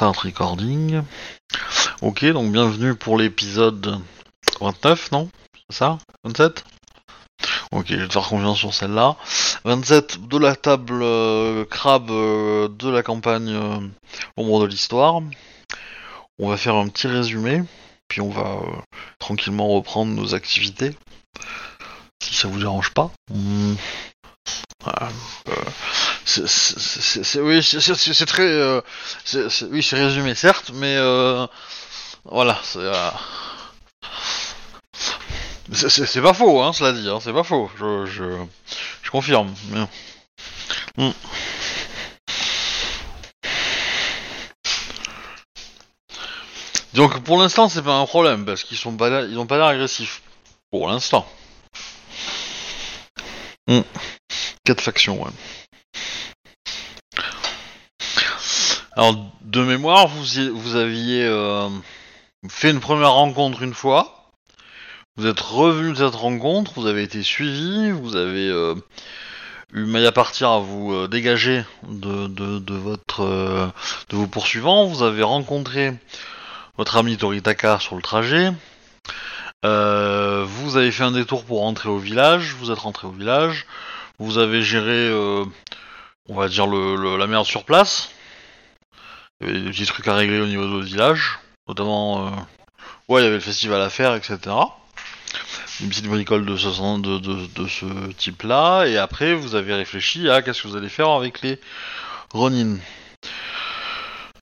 Recording. Ok, donc bienvenue pour l'épisode 29, non? Ça? 27 Ok, je vais te faire confiance sur celle-là. 27 de la table euh, crabe euh, de la campagne euh, Ombre de l'Histoire. On va faire un petit résumé, puis on va euh, tranquillement reprendre nos activités. Si ça vous dérange pas. Hmm. Euh, c'est- oui, c'est- très... euh, oui, c'est résumé, certes, mais... euh, voilà, c'est... euh, c'est- c'est pas faux, hein, cela dit, hein, c'est pas faux, je, je, confirme. Hmm. Donc pour l'instant c'est pas un problème parce qu'ils sont pas ils ont pas l'air agressifs. Pour l'instant. Hmm. Quatre factions, ouais. Alors de mémoire vous y- vous aviez euh, fait une première rencontre une fois. Vous êtes revenu de cette rencontre, vous avez été suivi, vous avez euh, eu maille à partir à vous euh, dégager de, de, votre de vos poursuivants. Vous avez rencontré votre ami Toritaka sur le trajet. Vous avez fait un détour pour rentrer au village. Vous êtes rentré au village. Vous avez géré, on va dire le- la merde sur place. Il y avait des petits trucs à régler au niveau de votre village, notamment, euh, ouais, il y avait le festival à faire, etc. Une petite bricole de ce, de, ce type-là, et après vous avez réfléchi à qu'est-ce que vous allez faire avec les Ronin.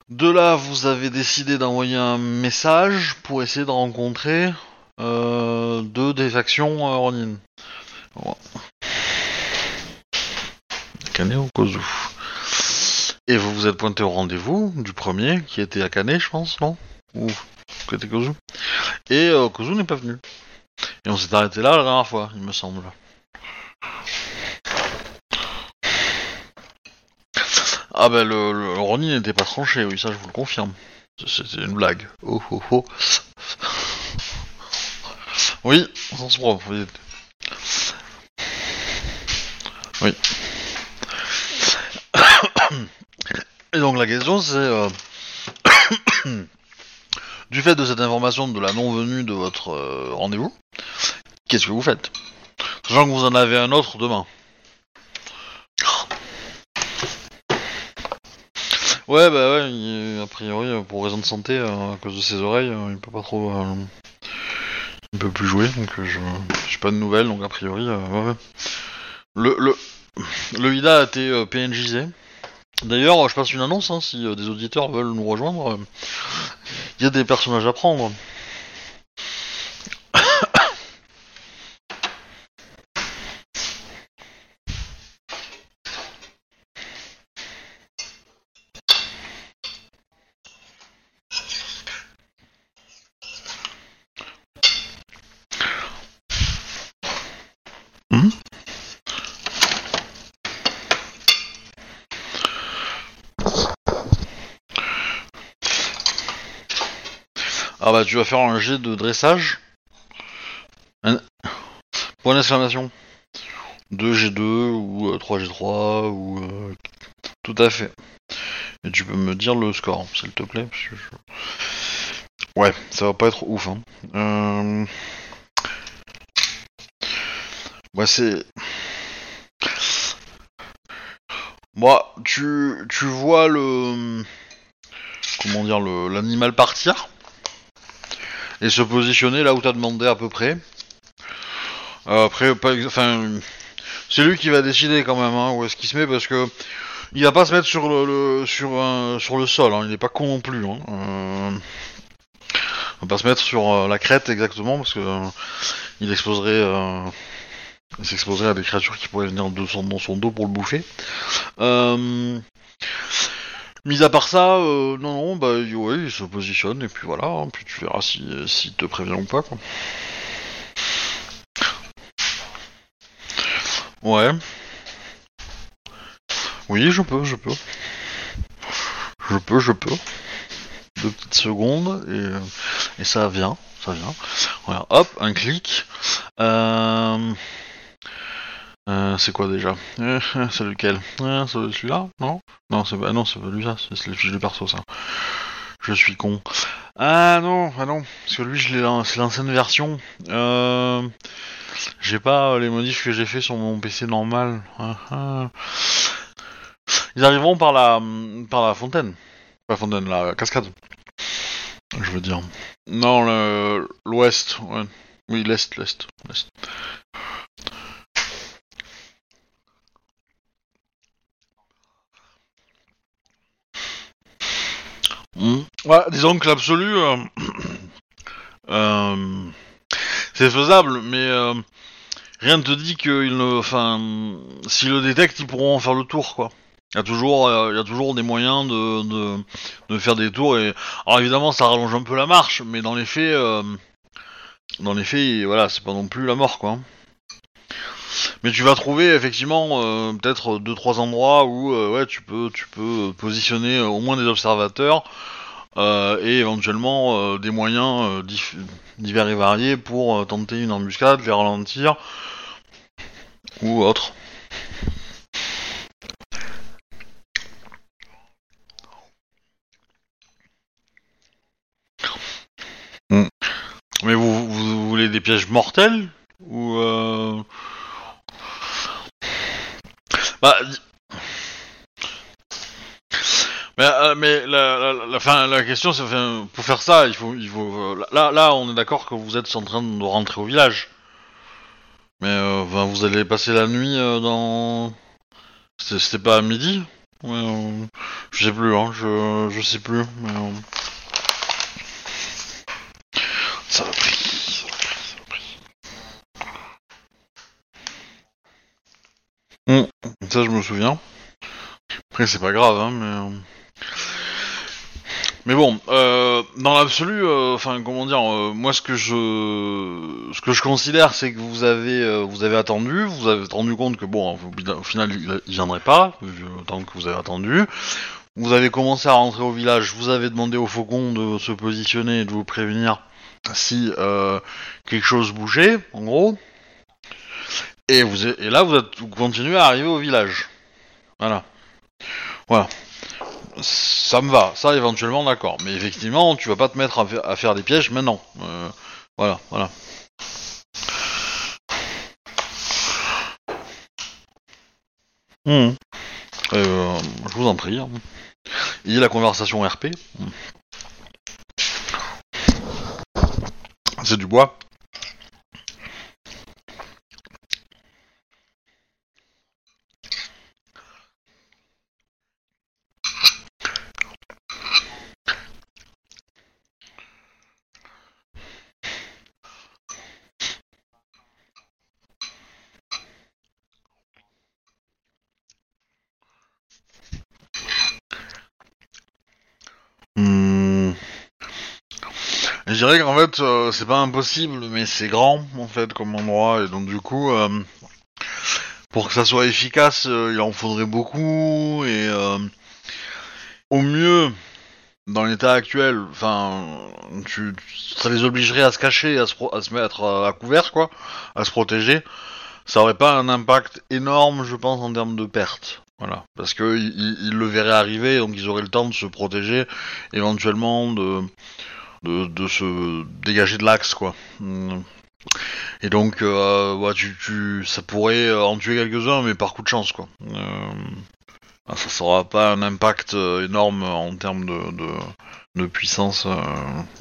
De là, vous avez décidé d'envoyer un message pour essayer de rencontrer euh, deux des factions euh, Ronin. Voilà. Akane ou Kozu. Et vous vous êtes pointé au rendez-vous du premier, qui était Akane, je pense, non? Ou côté Kozu. Et euh, Kozu n'est pas venu. Et on s'est arrêté là la dernière fois, il me semble. Ah bah le, le Ronin n'était pas tranché, oui, ça je vous le confirme. C'était une blague. Oh oh oh. Oui, sens propre. Oui. Oui. Et donc la question c'est... euh, du fait de cette information de la non-venue de votre euh, rendez-vous, qu'est-ce que vous faites? Sachant que vous en avez un autre demain. Ouais, bah ouais, a priori, euh, pour raison de santé, à cause de ses oreilles, il peut pas trop. il peut plus jouer, donc je j'ai pas de nouvelles, donc a priori, ouais. Le, le, le Ida a été PNJisé. D'ailleurs, je passe une annonce, hein, si euh, des auditeurs veulent nous rejoindre, euh, il y a des personnages à prendre. Tu vas faire un jet de dressage. Point d'exclamation. 2G2 ou euh, 3G3 ou... euh, Tout à fait. Et tu peux me dire le score, s'il te plaît. Ouais, ça va pas être ouf. Hein. Euh... Bah c'est... Moi, tu, tu vois le... Comment dire, l'animal partir? Et se positionner là où t'as demandé à peu près. Après, pas, enfin, c'est lui qui va décider quand même hein, où est-ce qu'il se met parce que il va pas se mettre sur le, le- sur un- sur le sol. hein, il est pas con non plus. Hein. Euh, il va pas se mettre sur euh, la crête exactement parce que euh, il exposerait, euh, s'exposerait à des créatures qui pourraient venir de son, dans son dos pour le bouffer. Mis à part ça, euh, non, non, bah il- se positionne et puis voilà, hein, puis tu verras si s'il te prévient ou pas quoi. Ouais. Oui, je peux, je peux. Je peux, je peux. Deux petites secondes et, euh, et ça vient, ça vient. Voilà, hop, un clic. Euh... euh, c'est quoi déjà Euh, C'est lequel Euh, celui-là Non Non, c'est pas, non, c'est pas lui ça, c'est le fiche de perso ça. je suis con. Ah non, ah non, parce que lui, c'est l'ancienne version. J'ai pas les modifs que j'ai fait sur mon PC normal. Ah, ah. Ils arriveront par la, par la fontaine. Pas fontaine, la cascade. Je veux dire. Non, l'ouest. Oui, l'est, l'est, l'est. Hmm. Disons que l'absolu, euh, euh, c'est faisable, mais euh, rien ne te dit qu'ils s'ils le détectent, ils pourront en faire le tour, quoi. Il y a toujours, y a toujours des moyens de, faire des tours et, alors évidemment, ça rallonge un peu la marche, mais dans les faits, dans les voilà, c'est pas non plus la mort, quoi. Mais tu vas trouver effectivement peut-être deux trois endroits où tu peux tu peux positionner au moins des observateurs et éventuellement euh, des moyens euh, divers et variés pour euh, tenter une embuscade, les ralentir ou autre. Hmm. Mais vous, vous, vous voulez des pièges mortels ou euh... Bah, mais, euh, mais la, la, la, fin, la question, c'est pour faire ça, il faut, il faut. euh, là, là, on est d'accord que vous êtes en train de rentrer au village. Mais euh, vous allez passer la nuit euh, dans. C'était pas à midi? Ouais, Je sais plus, hein. Je, je sais plus. Mais, Ça va pris. Ça va pris. Hmm, Ça, je me souviens. Après, c'est pas grave, hein, mais. Mais bon, euh, dans l'absolu, euh, enfin, comment dire, euh, moi, ce que je, ce que je considère, c'est que vous avez, euh, vous avez attendu, vous avez rendu compte que bon, au, final, il, il viendrait pas, temps que vous avez attendu. Vous avez commencé à rentrer au village, vous avez demandé au faucon de se positionner et de vous prévenir si euh, quelque chose bougeait, en gros. Et, vous, et là, vous, êtes, vous continuez à arriver au village. Voilà. Voilà. Ça me va, ça éventuellement d'accord. Mais effectivement, tu vas pas te mettre à, fa- à faire des pièges maintenant. Euh, voilà, voilà. Mhm. Euh, je vous en prie. hein. Il y a la conversation RP. C'est du bois. Fait, euh, c'est pas impossible, mais c'est grand, en fait, comme endroit, et donc du coup, euh, pour que ça soit efficace, euh, il en faudrait beaucoup, et au mieux, dans l'état actuel, enfin, ça les obligerait à se cacher, à se, pro- se mettre à, couvert, quoi, à se protéger. Ça aurait pas un impact énorme, je pense, en termes de pertes. Voilà, parce que ils, ils- ils le verraient arriver, donc ils auraient le temps de se protéger, éventuellement de de, se dégager de l'axe quoi. Mm. Et donc euh, tu, ça pourrait en tuer quelques-uns mais par coup de chance quoi. Euh, ça sera pas un impact euh, énorme en termes de, de, puissance euh,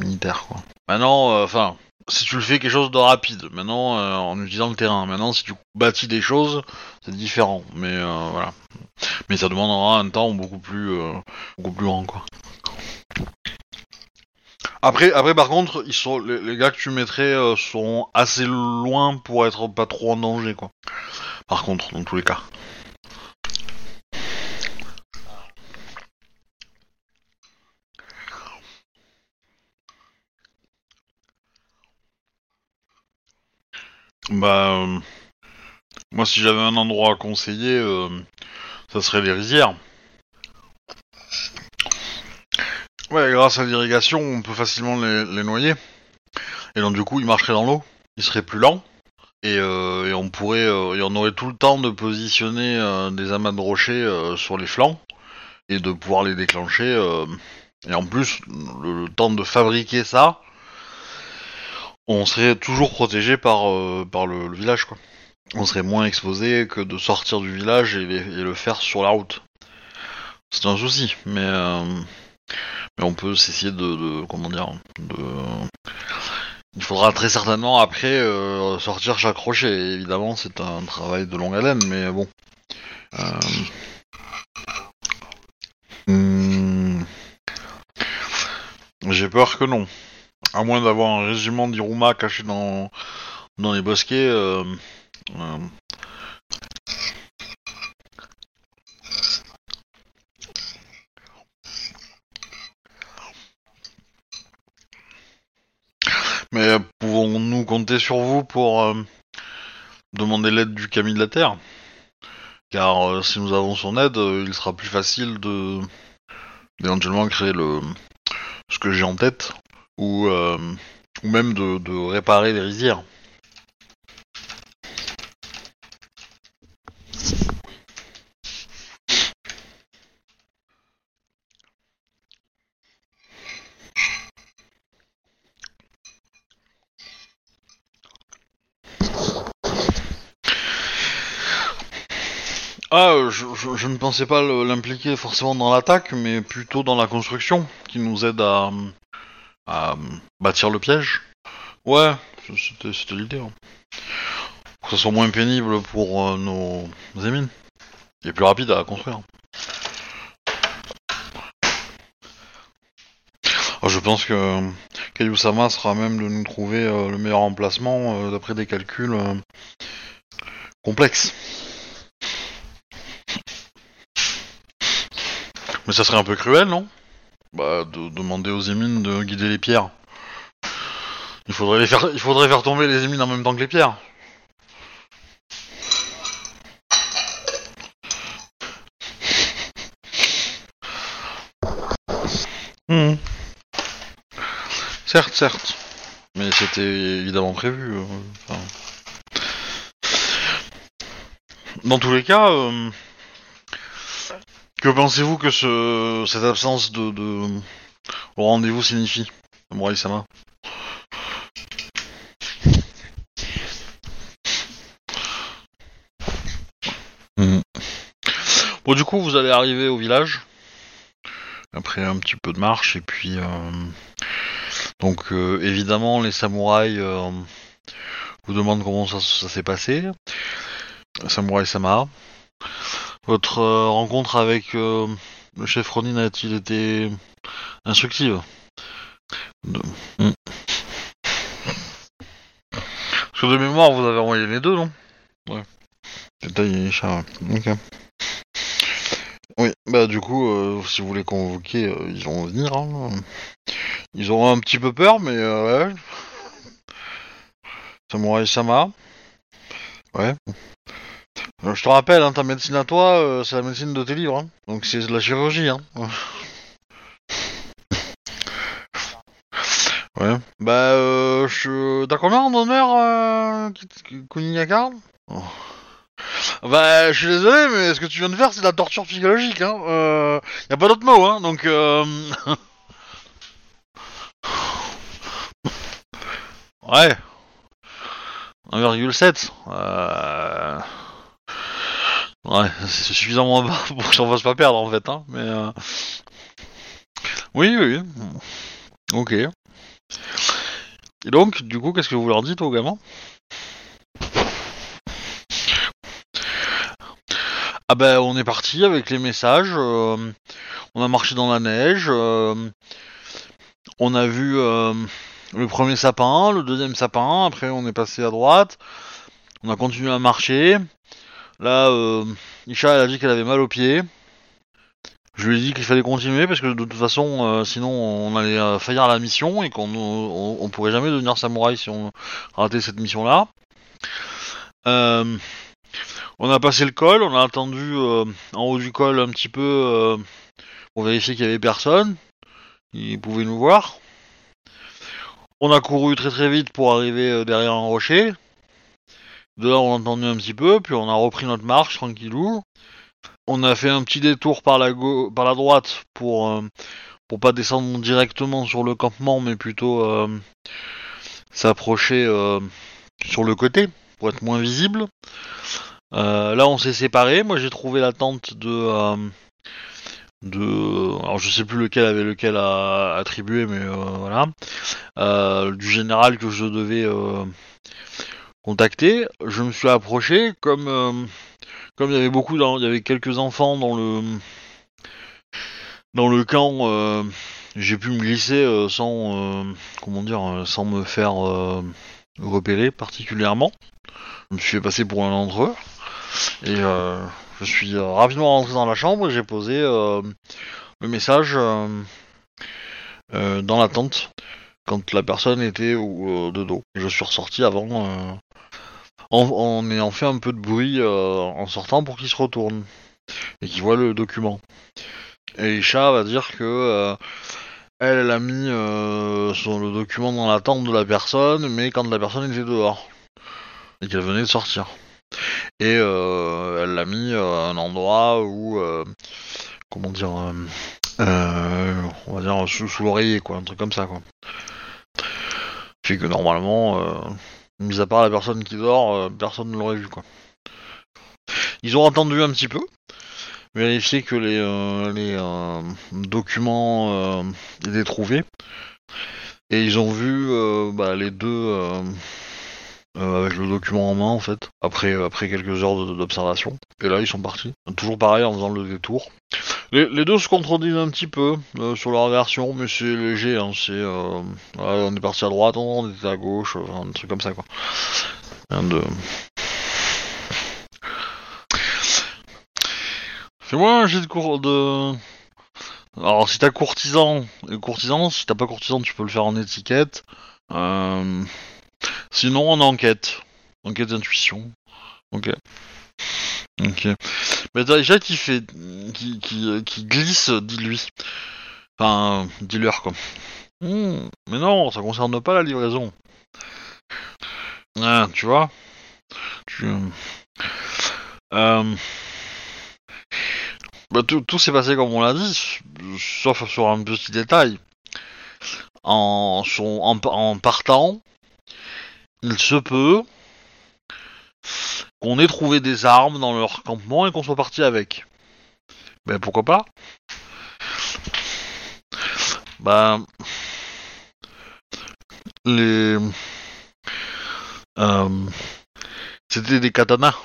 militaire quoi. Maintenant, euh, enfin, si tu le fais quelque chose de rapide, maintenant en utilisant le terrain, maintenant si tu bâtis des choses, c'est différent. Mais voilà. Mais ça demandera un temps beaucoup plus beaucoup plus grand quoi. Après, après par contre, sont, les, gars que tu mettrais euh, seront assez loin pour être pas trop en danger, quoi. Par contre, dans tous les cas. Bah, euh, moi, si j'avais un endroit à conseiller, euh, ça serait les rizières. Ouais, grâce à l'irrigation, on peut facilement les, noyer. Et donc du coup, ils marcheraient dans l'eau. Ils seraient plus lents. Et, euh, on pourrait, euh, on aurait tout le temps de positionner euh, des amas de rochers sur les flancs et de pouvoir les déclencher Et en plus, le, temps de fabriquer ça, on serait toujours protégé par, par le, village, quoi. On serait moins exposé que de sortir du village et, et le faire sur la route. C'est un souci, mais, mais on peut s'essayer de, comment dire, il faudra très certainement après euh, sortir chaque rocher. Évidemment, c'est un travail de longue haleine, mais bon. Euh, hmm, J'ai peur que non. À moins d'avoir un régiment d'Iruma caché dans, dans les bosquets. euh, Mais pouvons-nous compter sur vous pour euh, demander l'aide du Camille de la Terre? Car euh, si nous avons son aide, euh, il sera plus facile de d'éventuellement créer le ce que j'ai en tête ou ou même de, de réparer les rizières. Ah, je, je- ne pensais pas l'impliquer forcément dans l'attaque, mais plutôt dans la construction, qui nous aide à, bâtir le piège. Ouais, c'était l'idée. hein. Que ce soit moins pénible pour euh, nos émines. Et plus rapide à construire. Ah, je pense que Kayusama sera même de nous trouver euh, le meilleur emplacement euh, d'après des calculs complexes. Mais ça serait un peu cruel, non? Bah, de demander aux émines de guider les pierres. Il faudrait les faire, il faudrait faire tomber les émines en même temps que les pierres. Hmm. Certes, certes. Mais c'était évidemment prévu. euh, enfin. Dans tous les cas, euh, que pensez-vous que ce, cette absence de, au rendez-vous signifie, Samurai Sama? Mhm. Bon, du coup, vous allez arriver au village après un petit peu de marche et puis euh, donc euh, évidemment les samouraïs euh, vous demandent comment ça, ça s'est passé. Samouraï Sama. Votre euh, rencontre avec euh, le chef Ronin a-t-il été instructive? De- Hmm. Parce que de mémoire, vous avez envoyé les deux, non? Ouais. Détail chat, ouais. Ok. Oui, bah du coup, euh, si vous les convoquez, ils vont venir. Hein. Ils auront un petit peu peur, mais ouais. Samouraï Sama. Ouais. Euh, je te rappelle, hein, ta médecine à toi, euh, c'est la médecine de tes livres. hein. Donc c'est de la chirurgie. Hein. Ouais. Bah, euh. T'as combien en honneur, euh, Oh. Bah, je suis désolé, mais ce que tu viens de faire, c'est de la torture psychologique, hein. Euh, a pas d'autre mot, hein. Donc, euh... ouais. 1,7. Euh... Ouais, c'est suffisamment bas pour que j'en fasse pas perdre, en fait, hein. Mais, euh... Oui, oui. Ok. Et donc, du coup, qu'est-ce que vous leur dites aux gamins? Ah ben, on est parti avec les messages. euh, on a marché dans la neige. euh, on a vu euh, le premier sapin, le deuxième sapin. Après, on est passé à droite. On a continué à marcher. Là, euh, Isha, a dit qu'elle avait mal aux pieds. Je lui ai dit qu'il fallait continuer parce que de toute façon, euh, sinon, on allait euh, faillir la mission et qu'on on, on pourrait jamais devenir samouraï si on ratait cette mission-là. On a passé le col, on a attendu en haut du col un petit peu pour vérifier qu'il y avait personne. Ils pouvaient nous voir. On a couru très très vite pour arriver derrière un rocher. De là, on a entendu un petit peu, puis on a repris notre marche tranquillou. On a fait un petit détour par la, gau- par la droite pour, euh, pour pas descendre directement sur le campement, mais plutôt euh, s'approcher euh, sur le côté pour être moins visible. Euh, là, on s'est séparés. Moi, j'ai trouvé la tente de de alors je sais plus lequel avait lequel à attribuer, mais voilà du général que je devais contacter. Je me suis approché comme euh, comme il y avait beaucoup il y avait quelques enfants dans le dans le camp. euh, j'ai pu me glisser euh, sans comment dire sans me faire repérer particulièrement. Je me suis fait passer pour un d'entre eux et je suis rapidement rentré dans la chambre et j'ai posé le message dans la tente quand la personne était de dos. Je suis ressorti avant en, en fait un peu de bruit euh, en sortant pour qu'il se retourne et qu'il voit le document. Et Isha va dire que euh, elle, a mis euh, le document dans la tente de la personne, mais quand la personne était dehors et qu'elle venait de sortir. Et elle l'a mis à un endroit où, comment dire, on va dire sous, sous l'oreiller, quoi, un truc comme ça, quoi. Fait que normalement, mis à part la personne qui dort, euh, personne ne l'aurait vu, quoi. Ils ont entendu un petit peu, vérifié que les, euh, les euh, documents étaient trouvés, et ils ont vu bah, les deux avec le document en main en fait, après, après quelques heures d'observation. Et là ils sont partis, toujours pareil en faisant le détour. Les, deux se contredisent un petit peu euh, sur leur version, mais c'est léger, hein, c'est euh, on est parti à droite, on était à gauche, euh, un truc comme ça quoi. Rien de... Fais-moi un jet de cours de... Alors si t'as courtisan, courtisan, si t'as pas courtisan tu peux le faire en étiquette. Sinon en enquête. Enquête d'intuition. Ok. Ok. Mais déjà qui fait... qui, qui, qui glisse, dis-lui. Enfin, dis-leur quoi. Hmm, mais non, ça concerne pas la livraison. Ah, tu vois tu... Euh... Bah, tout, tout s'est passé comme on l'a dit, sauf sur un petit détail. En, son- en, en partant, il se peut qu'on ait trouvé des armes dans leur campement et qu'on soit parti avec. Ben pourquoi pas Bah les euh, c'était des katanas.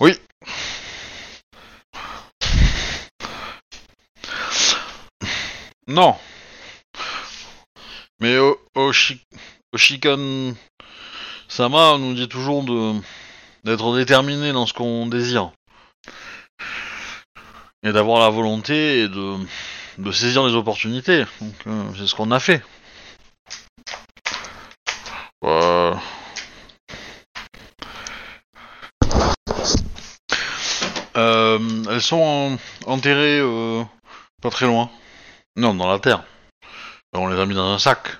Oui. Non. Mais au, au, Shi- au Shikan Sama nous dit toujours de d'être déterminé dans ce qu'on désire. Et d'avoir la volonté et de, de saisir les opportunités. Euh, c'est ce qu'on a fait. Euh, Euh, elles sont en- enterrées euh, pas très loin. Non, dans la terre. On les a mis dans un sac.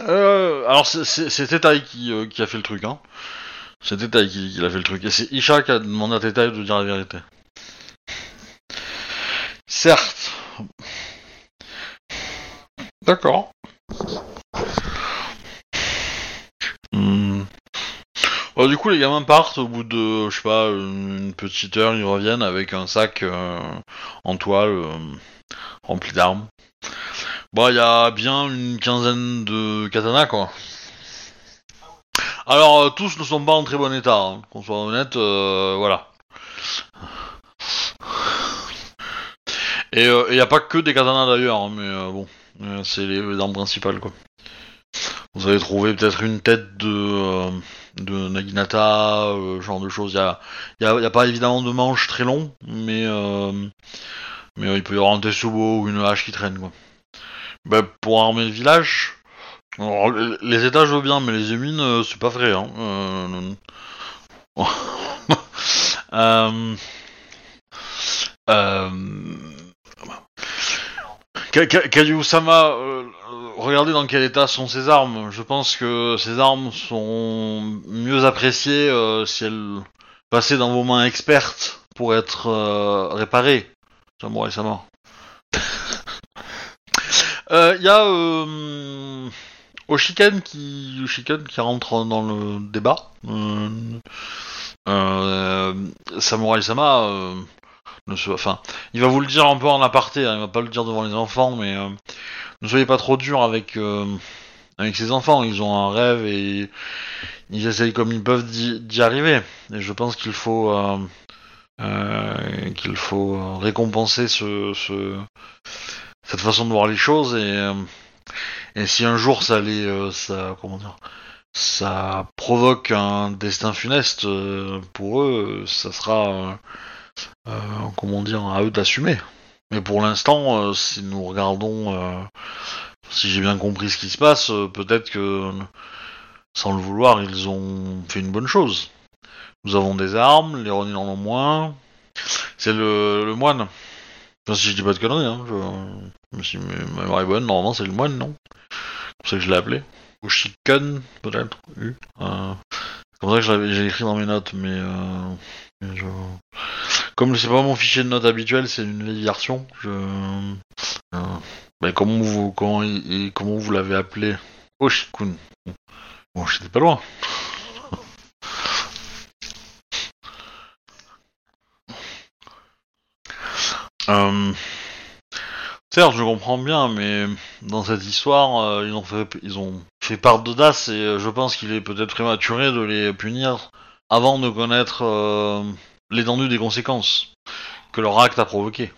Euh, alors c'est- qui, euh, qui a fait le truc, hein. C'est Tetai qui, a fait le truc. Et c'est Isha qui a demandé à Tetai de dire la vérité. Certes. D'accord. Hmm. Bon, du coup, les gamins partent au bout de, je sais pas, une petite heure, ils reviennent avec un sac euh, en toile euh, rempli d'armes. Bon, il y a bien une quinzaine de katanas, quoi. Alors, euh, tous ne sont pas en très bon état, hein, qu'on soit honnête, euh, voilà. Et il n'y a pas que des katanas d'ailleurs, hein, mais euh, bon, euh, c'est les, les armes principales, quoi. Vous avez trouvé peut-être une tête de, euh, Naginata, euh, genre de choses. Il y a, a- pas évidemment de manches très longs, mais, euh, mais euh, il peut y avoir un Tetsubo ou une hache qui traîne, quoi. Bah, pour armer le village, alors, les- étages veux bien, mais les émines, euh, c'est pas vrai. Hein. Euh. Euh, euh, Kayu-sama, euh, regardez dans quel état sont ses armes. Je pense que ces armes sont mieux appréciées si elles passaient dans vos mains expertes pour être réparées. Samurai-sama. Il y a euh, Oshiken qui, qui rentre dans le débat. Euh, euh, euh, se- enfin, il va vous le dire un peu en aparté, hein, il va pas le dire devant les enfants, mais euh, ne soyez pas trop dur avec euh, avec ces enfants. Ils ont un rêve et ils essayent comme ils peuvent d'y arriver. Et je pense qu'il faut euh, euh, qu'il faut euh, récompenser ce cette façon de voir les choses et euh, si un jour ça les euh, ça comment dire ça provoque un destin funeste euh, pour eux, ça sera comment dire à eux d'assumer. Mais pour l'instant, si nous regardons, si j'ai bien compris ce qui se passe, peut-être que sans le vouloir, ils ont fait une bonne chose. Nous avons des armes, les Ronin en ont moins. C'est le moine. Enfin, si je dis pas de conneries, hein, je... si ma mémoire est bonne, normalement c'est le moine, non? C'est pour ça que je l'ai appelé. Oshiken, peut-être. U. Euh, c'est comme ça que j'ai écrit dans mes notes, mais euh, je... comme c'est pas mon fichier de notes habituel, c'est une vieille version. Je... Euh, ben, comment vous comment, comment vous l'avez appelé? Oshikun. Bon, j'étais pas loin. Euh, certes, je comprends bien, mais dans cette histoire, euh, ils ont fait, part d'audace et euh, je pense qu'il est peut-être prématuré de les punir avant de connaître l'étendue des conséquences que leur acte a provoqué.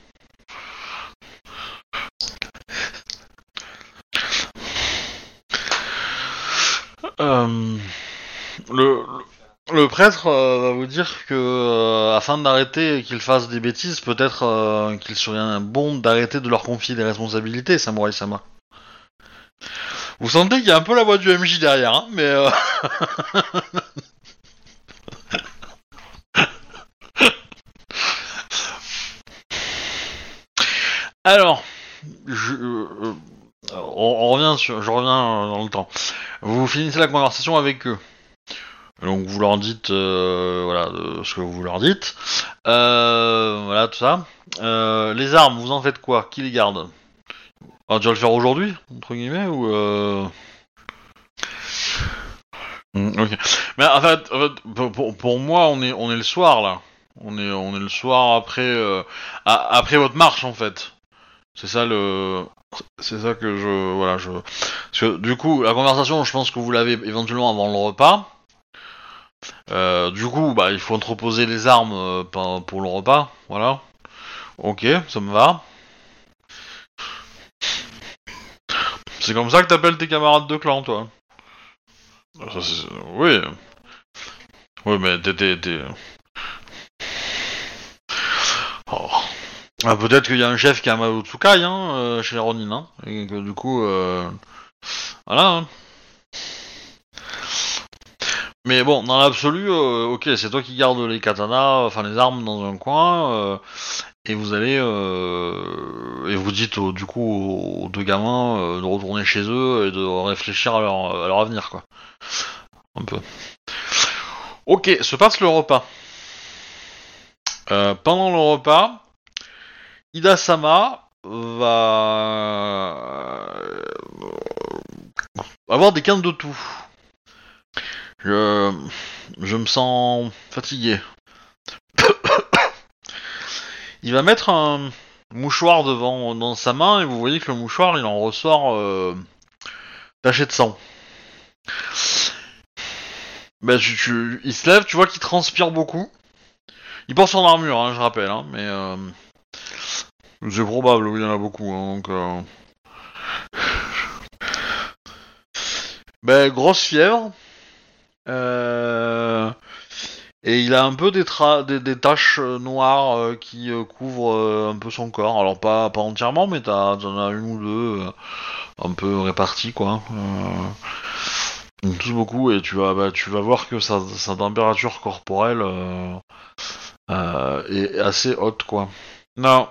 Le prêtre euh, va vous dire que euh, afin d'arrêter qu'ils fassent des bêtises, peut-être euh, qu'il serait bon d'arrêter de leur confier des responsabilités, Samurai Sama. Vous sentez qu'il y a un peu la voix du MJ derrière, hein, mais alors, je, on, revient sur, je reviens dans le temps. Vous finissez la conversation avec eux. Donc vous leur dites euh, voilà ce que vous leur dites. Euh, voilà tout ça. Euh, les armes, vous en faites quoi? Qui les garde? Alors, Tu vas le faire aujourd'hui entre guillemets ou hmm, Ok. Mais en fait, pour, pour- moi on est on est le soir là. On est on est le soir après après votre marche en fait. C'est ça le c'est ça que je voilà je du coup la conversation je pense que vous l'avez éventuellement avant le repas. Euh, du coup, bah, il faut entreposer les armes euh, pour le repas, voilà. Ok, ça me va. C'est comme ça que t'appelles tes camarades de clan, toi. C'est- oui. Oui, mais t'es... Oh. Ah, Peut-être qu'il y a un chef qui a un Maotsukai, hein, euh, chez Ronin, hein, et que du coup... Voilà, hein. Mais bon, dans l'absolu, euh, ok, c'est toi qui gardes les katanas, enfin les armes dans un coin, euh, et vous allez euh, et vous dites du coup aux, deux gamins de retourner chez eux et de réfléchir à leur, à leur avenir, quoi. Un peu. Ok, se passe le repas. Pendant le repas, Ida Sama va avoir des quintes de tout. Je, me sens fatigué. Il va mettre un mouchoir devant dans sa main et vous voyez que le mouchoir il en ressort euh, taché de sang. Ben, tu, il se lève, tu vois qu'il transpire beaucoup. Il porte son armure, hein, je rappelle, hein, mais euh, c'est probable, il y en a beaucoup. hein, donc, euh. Ben, grosse fièvre. Euh, Et il a un peu des, tra- des, taches euh, noires euh, qui couvrent un peu son corps. Alors pas, pas entièrement, mais t'en as une ou deux un peu réparties, quoi. Toussent beaucoup et tu vas, bah, tu vas voir que sa, température corporelle est assez haute, quoi. Non.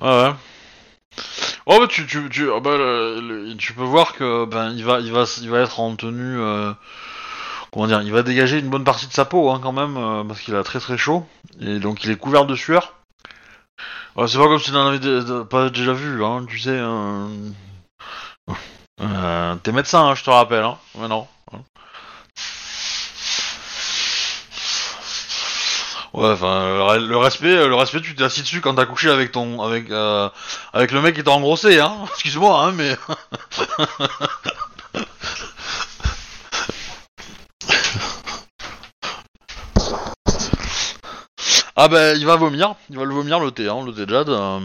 Ouais. Oh, bah, tu, tu, tu, ah, bah, tu peux voir que ben il va, il va, il va être en tenue. euh, comment dire Il va dégager une bonne partie de sa peau hein, quand même euh, parce qu'il a très très chaud et donc il est couvert de sueur. C'est pas comme si tu n'en avais pas déjà vu, hein, tu sais. hein. T'es médecin, hein, je te rappelle. Hein. Ouais, non. Ouais, enfin, le re- le respect, le respect, tu t'es assis dessus quand t'as couché avec ton, avec, euh, avec le mec qui t'a engrossé, hein. Excuse-moi, hein, mais. ah ben, il va vomir, il va le vomir le thé, hein, le thé de Jade. euh.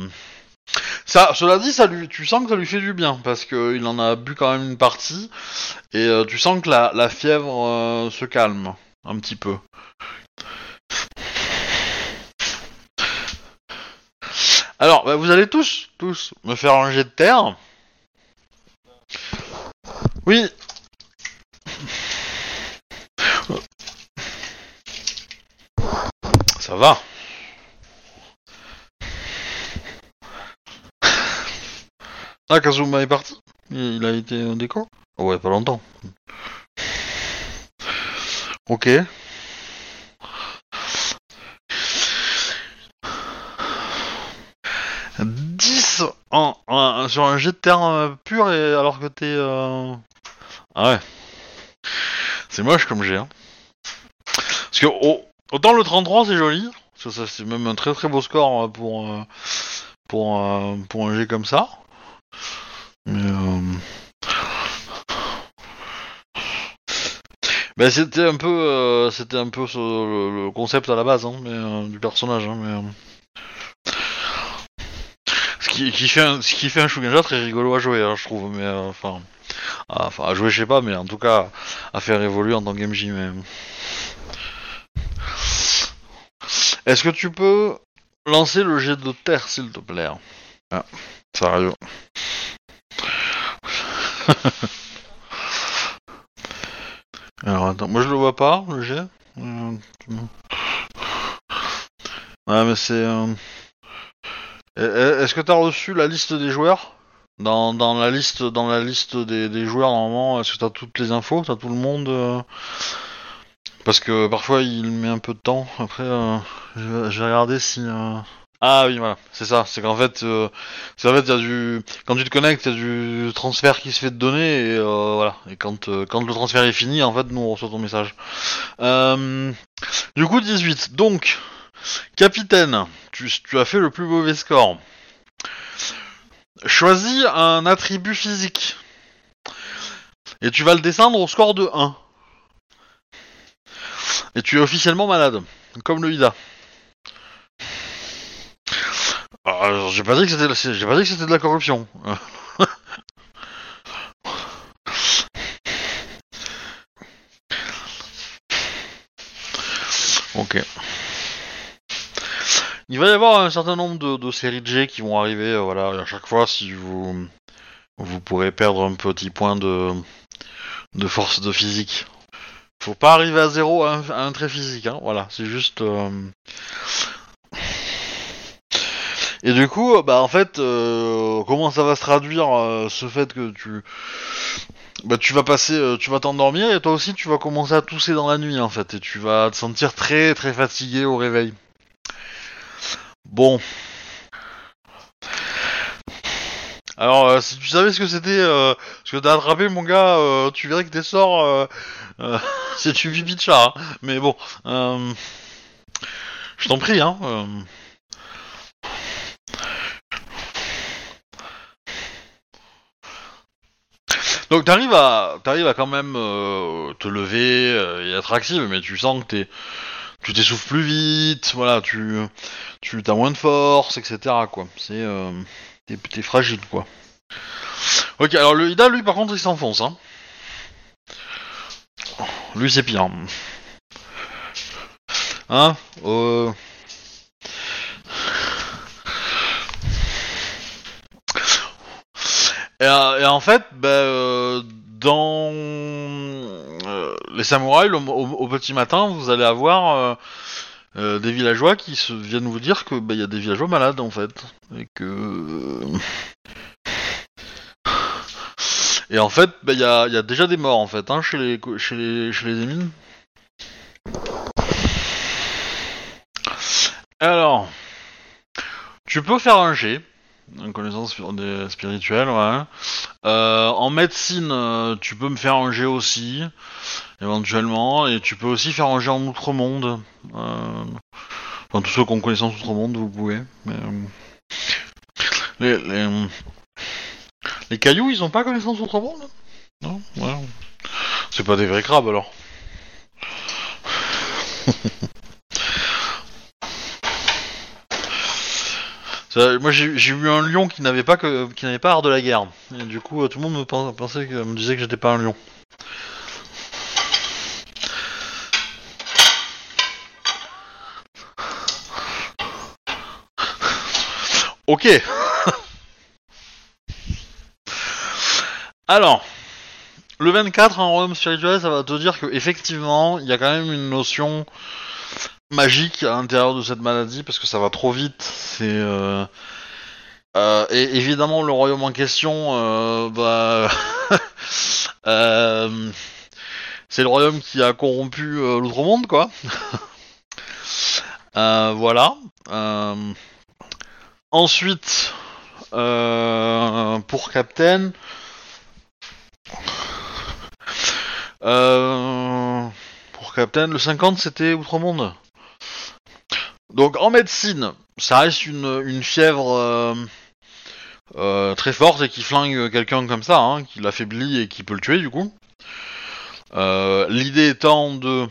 Ça, cela dit, ça lui, tu sens que ça lui fait du bien parce que il en a bu quand même une partie et euh, tu sens que la, la fièvre se calme un petit peu. Alors, bah, vous allez tous, tous, me faire un jet de terre. Oui. Ça va. Ah, Kazuma est parti. Il a été en déco Ouais, pas longtemps. Ok. « 10 en, en- sur un jet de terre euh, pur et alors que t'es... euh, Ah ouais. C'est moche comme jet. Hein. Parce que au- autant le 33 c'est joli, c'est même un très très beau score euh, pour, pour, pour un jet comme ça. Mais... euh, Ben, c'était un peu c'était un peu le, concept à la base hein, mais, du personnage hein, mais euh, qui, qui fait un, ce qui fait un Shugenja très rigolo à jouer hein, je trouve mais euh, enfin à, enfin à jouer je sais pas mais en tout cas à faire évoluer en tant que MJ mais est-ce que tu peux lancer le jet de terre s'il te plaît? Ah, sérieux. Alors attends, moi je le vois pas, le jet. Ouais mais c'est... euh, Est-ce que t'as reçu la liste des joueurs? Dans, la liste des, joueurs normalement, est-ce que t'as toutes les infos, t'as tout le monde euh, Parce que parfois il met un peu de temps. Après, euh, vais regarder si. euh, Ah oui, voilà, c'est ça. C'est qu'en fait, euh, c'est fait, y a du quand tu te connectes, il y a du transfert qui se fait de données et euh, voilà. Et quand euh, quand le transfert est fini, en fait, nous on reçoit ton message. Euh, Du coup, 18. Donc, capitaine, tu, as fait le plus mauvais score. Choisis un attribut physique. Et tu vas le descendre au score de 1. Et tu es officiellement malade. Comme le Ida. Alors, j'ai pas j'ai pas dit que c'était de la corruption. ok. Il va y avoir un certain nombre de, séries de G qui vont arriver, euh, voilà, à chaque fois, si vous vous pourrez perdre un petit point de de force de physique. Faut pas arriver à zéro à un, à un trait physique, hein, voilà, c'est juste. euh, Et du coup, bah en fait, euh, comment ça va se traduire euh, ce fait que tu, bah tu vas passer, euh, tu vas t'endormir et toi aussi tu vas commencer à tousser dans la nuit en fait et tu vas te sentir très très fatigué au réveil. Bon. Alors, euh, si tu savais ce que c'était, euh, ce que t'as attrapé, mon gars, euh, tu verrais que tes sorts, c'est pipi de chat. hein. Mais bon, je t'en prie, hein. Donc t'arrives à, t'arrives à quand même te lever et être active, mais tu sens que t'es, tu t'essouffles plus vite, voilà, tu, tu as moins de force, etc. Quoi. C'est, euh, t'es, fragile, quoi. Ok, alors le Ida, lui, par contre, il s'enfonce, hein. Lui, c'est pire. Hein euh... Et, en fait, bah, dans les samouraïs, au, petit matin, vous allez avoir euh, euh, des villageois qui viennent vous dire que bah, y a des villageois malades en fait. Et que euh, et en fait bah, y, a, y a déjà des morts en fait hein, chez les chez les chez les émines. Alors, tu peux faire un G, une connaissance spirituelle, en médecine, tu peux me faire un G aussi, éventuellement, et tu peux aussi faire un G en outre-monde. Euh, Enfin, tous ceux qui ont connaissance outre-monde, vous pouvez. Mais, euh, les, les, les cailloux, ils ont pas connaissance outre-monde? Non? Ouais. C'est pas des vrais crabes alors. Moi j'ai eu un lion qui n'avait pas que qui n'avait pas art de la guerre. Du coup euh, tout le monde me pen- pensait me disait que j'étais pas un lion. Ok. Alors, le 24 en royaume spirituel, ça va te dire que effectivement, il y a quand même une notion magique à l'intérieur de cette maladie parce que ça va trop vite. C'est euh, euh, et évidemment le royaume en question, bah, c'est le royaume qui a corrompu euh, l'outre-monde, quoi. Voilà. Ensuite, euh, pour Captain. Euh, pour Captain, le 50 c'était Outre-Monde. Donc en médecine, ça reste une, fièvre euh, très forte et qui flingue quelqu'un comme ça, hein, qui l'affaiblit et qui peut le tuer du coup. L'idée étant de...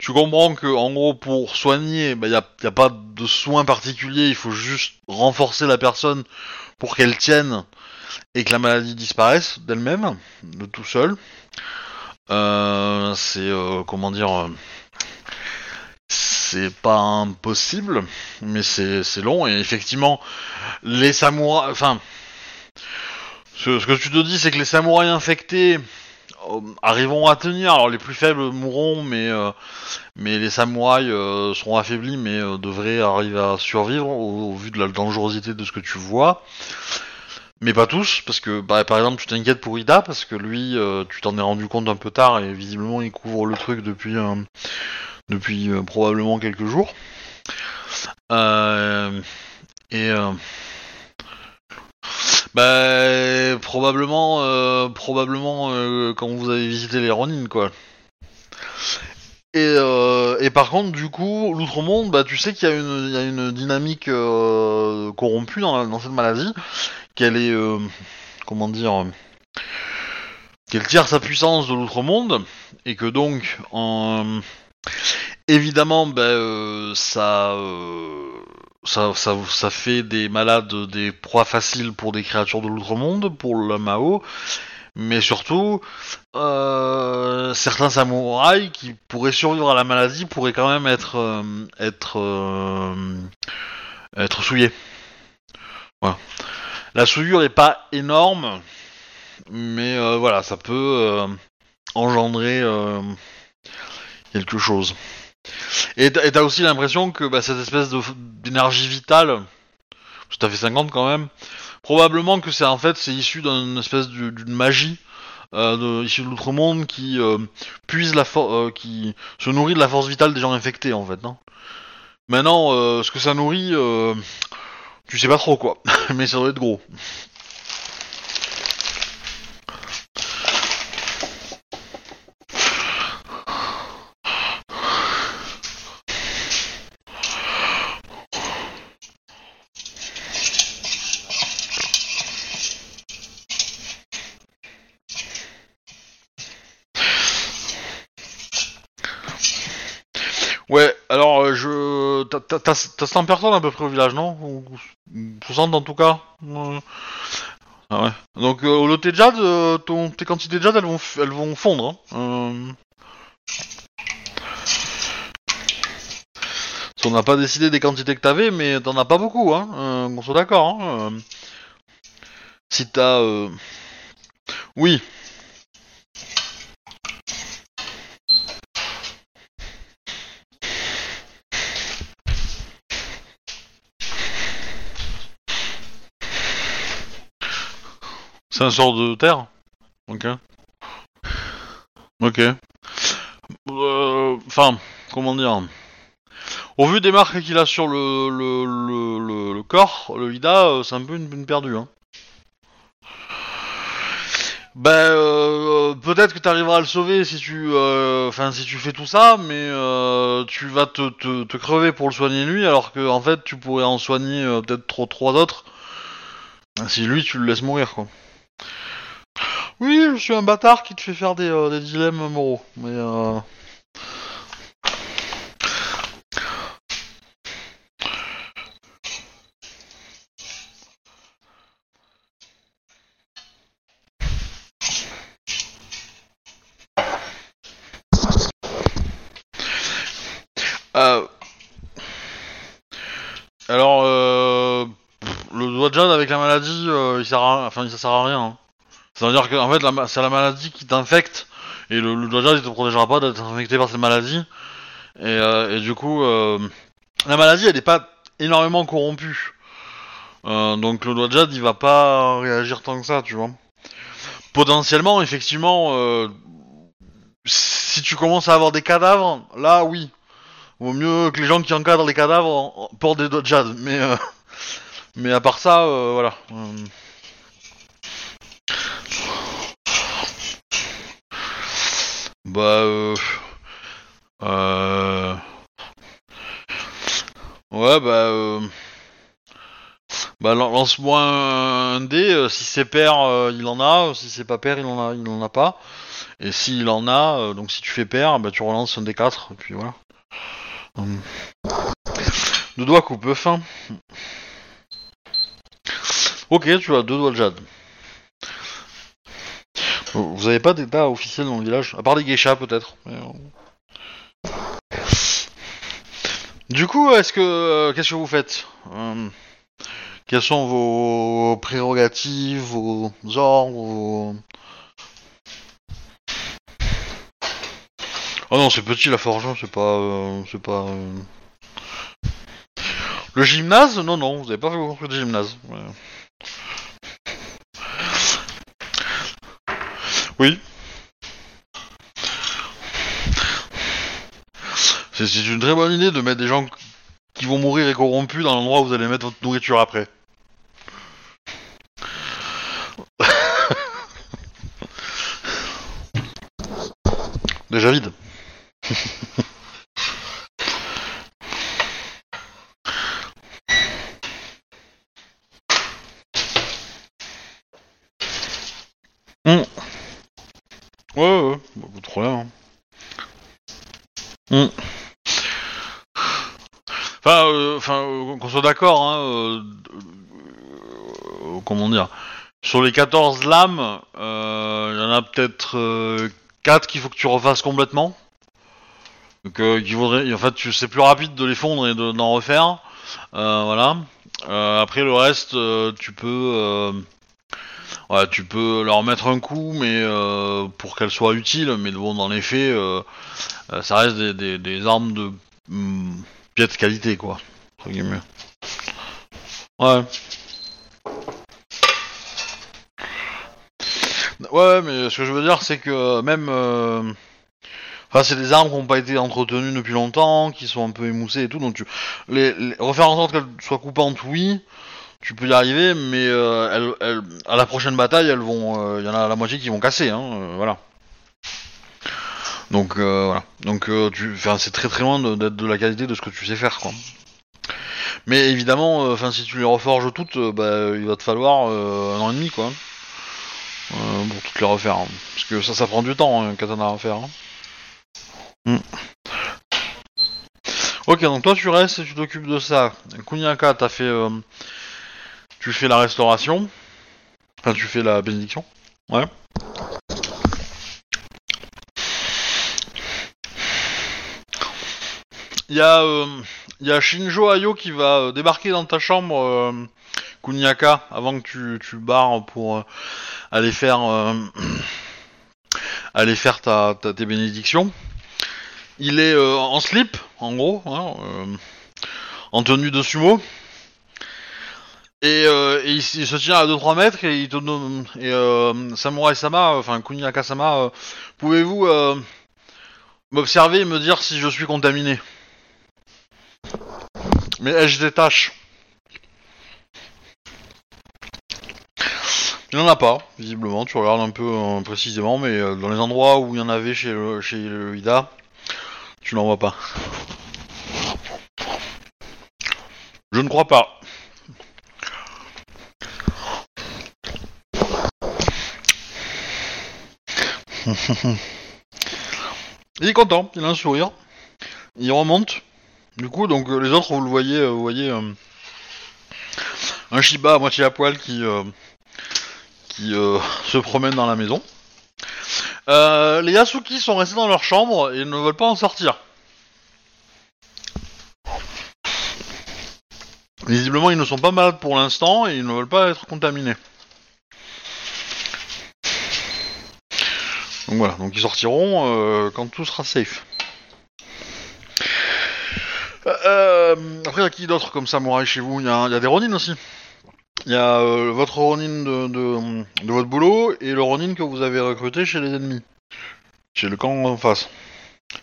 Tu comprends que en gros pour soigner, il n'y a, a pas de soins particuliers, il faut juste renforcer la personne pour qu'elle tienne et que la maladie disparaisse d'elle-même, de tout seul. Euh, c'est euh, comment dire, c'est pas impossible, mais c'est long et effectivement les samouraïs, enfin, ce, ce que tu te dis c'est que les samouraïs infectés arriveront à tenir. Alors les plus faibles mourront, mais euh, mais les samouraïs euh, seront affaiblis, mais euh, devraient arriver à survivre au, vu de la dangerosité de ce que tu vois. Mais pas tous, parce que bah, par exemple tu t'inquiètes pour Ida, parce que lui, euh, tu t'en es rendu compte un peu tard et visiblement il couvre le truc depuis euh, depuis euh, probablement quelques jours. Euh, et euh, bah probablement euh, probablement euh, quand vous avez visité les Ronin quoi. Et, euh, et par contre, du coup, l'outre-monde, bah, tu sais qu'il y y a une dynamique euh, corrompue dans, dans cette maladie, qu'elle est, euh, comment dire, qu'elle tire sa puissance de l'outre-monde, et que donc, en, évidemment, bah, euh, ça, ça, ça, ça fait des malades des proies faciles pour des créatures de l'outre-monde, pour le Mao, mais surtout, euh, certains samouraïs qui pourraient survivre à la maladie pourraient quand même être euh, être euh, être souillés. La souillure est pas énorme, mais voilà, ça peut engendrer quelque chose. Et t'as aussi l'impression que bah, cette espèce d'énergie vitale, que t'as fait 50 quand même, probablement que c'est en fait c'est issu d'une espèce d'une magie euh, de, issue de l'outre-monde qui euh, la force, qui se nourrit de la force vitale des gens infectés en fait. Non Maintenant, euh, ce que ça nourrit, euh, tu sais pas trop quoi, mais ça doit être gros. Ouais, alors euh, je. T'as- T'as t'as- t'as 100 personnes à peu près au village, non Ou- ou 60 en tout cas Ouais. Ah ouais. Donc euh, le thé de jade, euh, tes quantités de jade elles vont, elles vont fondre. Hein. Euh... N'a pas décidé des quantités que t'avais, mais t'en as pas beaucoup, hein. Euh, qu'on soit d'accord. Hein. Si t'as. Oui. C'est un sort de terre Ok. Ok. Euh, Enfin, comment dire? Au vu des marques qu'il a sur le, le, le, corps, le Ida, euh, c'est un peu une, perdue. Hein. Ben, euh, peut-être que tu arriveras à le sauver si tu, si tu fais tout ça, mais tu vas te, crever pour le soigner lui, alors que en fait, tu pourrais en soigner peut-être trois autres. Si lui, tu le laisses mourir, quoi. Oui, je suis un bâtard qui te fait faire des, euh, des dilemmes moraux, mais. Euh... Euh, Alors, euh, le doigt de jade avec la maladie, euh, il sert à, enfin, ça sert à rien. hein. Ça veut dire que en fait, c'est la maladie qui t'infecte et le, le jade il te protégera pas d'être infecté par cette maladie. Et, euh, du coup, euh, la maladie elle est pas énormément corrompue. Euh, donc le jade il va pas réagir tant que ça, tu vois. Potentiellement, effectivement, si tu commences à avoir des cadavres, là oui. Vaut mieux que les gens qui encadrent les cadavres en- en- portent des jade. Mais, mais à part ça, voilà. Bah, euh... euh, Ouais, bah... Euh... Bah, lan- lance-moi un, dé. euh, Si c'est père, euh, il en a. Si c'est pas père, il en a, il en a pas. Et s'il en a, donc si tu fais père, bah tu relances un D4. Et puis voilà. Hum. Deux doigts coupe fin. Ok, tu as deux doigts de jade. Vous avez pas d'état officiel dans le village À part des geishas peut-être. mais, euh. Du coup, est-ce que euh, qu'est-ce que vous faites? Euh, Quelles sont vos prérogatives, vos ordres, vos... Oh non, c'est petit la forge, hein, c'est pas, euh, c'est pas. Le gymnase? Non, non, vous avez pas fait construire de gymnase. ouais. Oui. C'est une très bonne idée de mettre des gens qui vont mourir et corrompus dans l'endroit où vous allez mettre votre nourriture après. Déjà vide. Hmm. Ouais, ouais, bah, pas trop rien. hein. Hmm. Enfin, euh, qu'on soit d'accord, hein, euh, euh, comment dire, sur les 14 lames, il y en a peut-être euh, 4 qu'il faut que tu refasses complètement. Donc, qu'il faudrait, en fait, c'est plus rapide de les fondre et de- d'en refaire. Euh, voilà. Après, le reste, tu peux, tu peux leur mettre un coup, mais pour qu'elles soient utiles. Mais bon, dans les faits, ça reste des, armes de hum, piètre qualité, quoi. Entre guillemets. Ouais. Ouais, mais ce que je veux dire, c'est que même. euh, Enfin, c'est des armes qui n'ont pas été entretenues depuis longtemps, qui sont un peu émoussées et tout, donc tu... les, refaire en sorte qu'elles soient coupantes, oui, tu peux y arriver, mais euh, à la prochaine bataille, elles vont, euh, il y en a la moitié qui vont casser, hein, euh, voilà. Donc euh, voilà, donc euh, tu, c'est très très loin de- d'être de la qualité de ce que tu sais faire, quoi. Mais évidemment, euh, enfin, si tu les reforges toutes, euh, bah, il va te falloir euh, un an et demi, quoi, pour toutes les refaire, hein. parce que ça, ça prend du temps, un katana à faire. hein. Hmm. Ok, donc toi tu restes et tu t'occupes de ça. Kunyaka, t'as fait, euh, tu fais la restauration, enfin tu fais la bénédiction. Ouais. Il y a, euh, il y a Shinjo Ayo qui va euh, débarquer dans ta chambre, euh, Kunyaka, avant que tu, barres pour euh, aller faire, aller faire ta, ta- tes bénédictions. Il est en slip, en gros, hein, en tenue de sumo. Et, et il, se tient à 2-3 mètres et il te donne. Et Samurai Sama, enfin Kuniaka Sama, pouvez-vous m'observer et me dire si je suis contaminé? Mais ai-je des tâches Il n'y en a pas, visiblement. Tu regardes un peu euh, précisément, mais euh, dans les endroits où il y en avait chez le, chez le Ida, tu n'en vois pas. Je ne crois pas. il est content, il a un sourire. Il remonte. Du coup, donc euh, les autres, vous le voyez, euh, euh, un Shiba à moitié à poil qui se promène dans la maison. Les Yasuki sont restés dans leur chambre et ne veulent pas en sortir. Visiblement, ils ne sont pas malades pour l'instant et ils ne veulent pas être contaminés. Donc voilà, ils sortiront quand tout sera safe. Euh, après, il y a qui d'autre comme samouraï chez vous? Il y, a- des Ronin aussi. Il y a euh, votre Ronin de, votre boulot et le Ronin que vous avez recruté chez les ennemis. Chez le camp en face.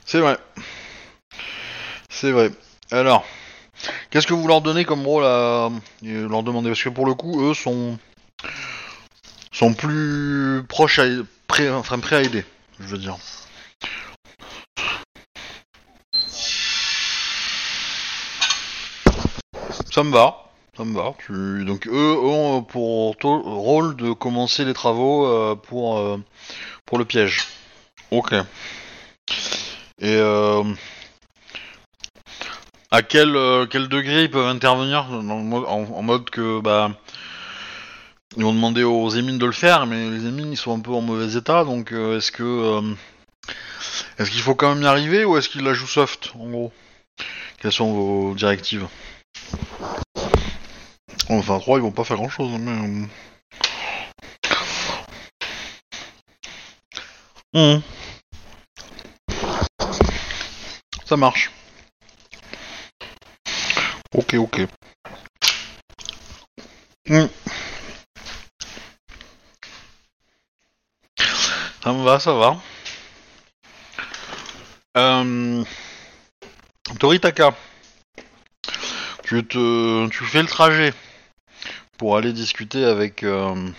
C'est vrai. C'est vrai. Alors, qu'est-ce que vous leur donnez comme rôle à leur demander? Parce que pour le coup, eux sont sont plus proches à prêts, enfin prêts à aider, je veux dire. Ça me va. Ça me va. Donc eux ont pour rôle de commencer les travaux euh, pour euh, pour le piège. Ok. Et euh, à quel quel degré ils peuvent intervenir en, en mode que bah ils vont demander aux émines de le faire, mais les émines ils sont un peu en mauvais état, donc est-ce que est-ce qu'il faut quand même y arriver ou est-ce qu'ils la jouent soft en gros? Quelles sont vos directives? Enfin, 3, ils vont pas faire grand chose, mais. euh. Mhm. Ça marche. Ok, ok. Mhm. Ça me va, ça va. Euh... Toritaka. Tu te, tu fais le trajet pour aller discuter avec euh,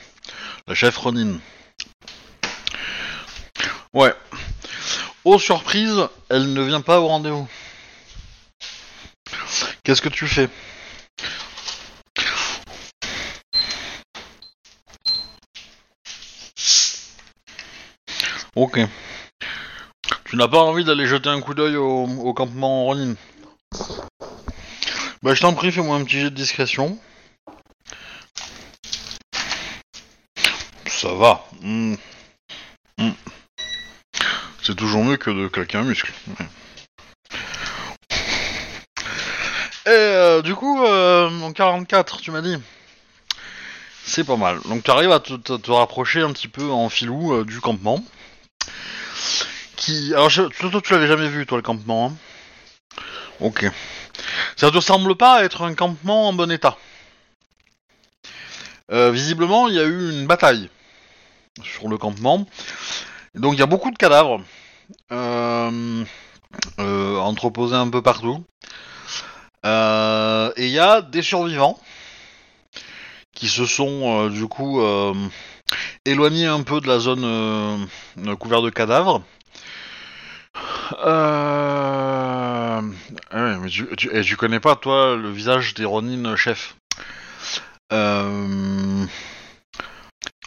la chef Ronin. Ouais. Aux surprises, elle ne vient pas au rendez-vous. Qu'est-ce que tu fais? Ok. Tu n'as pas envie d'aller jeter un coup d'œil au, au campement Ronin? Bah je t'en prie, fais-moi un petit jet de discrétion. Ça va. Hmm. Hmm. C'est toujours mieux que de claquer un muscle. Et euh, du coup, euh, en 44, tu m'as dit. C'est pas mal. Donc tu arrives à te, rapprocher un petit peu en filou euh, du campement. Qui, alors je, tu l'avais jamais vu toi le campement. hein ok. Ça te ressemble pas être un campement en bon état? Euh, visiblement, il y a eu une bataille sur le campement. Donc il y a beaucoup de cadavres euh, euh, entreposés un peu partout. Euh, et il y a des survivants qui se sont du coup éloignés un peu de la zone couverte de cadavres. Euh... ah mais tu, et connais pas toi le visage des Ronin chef?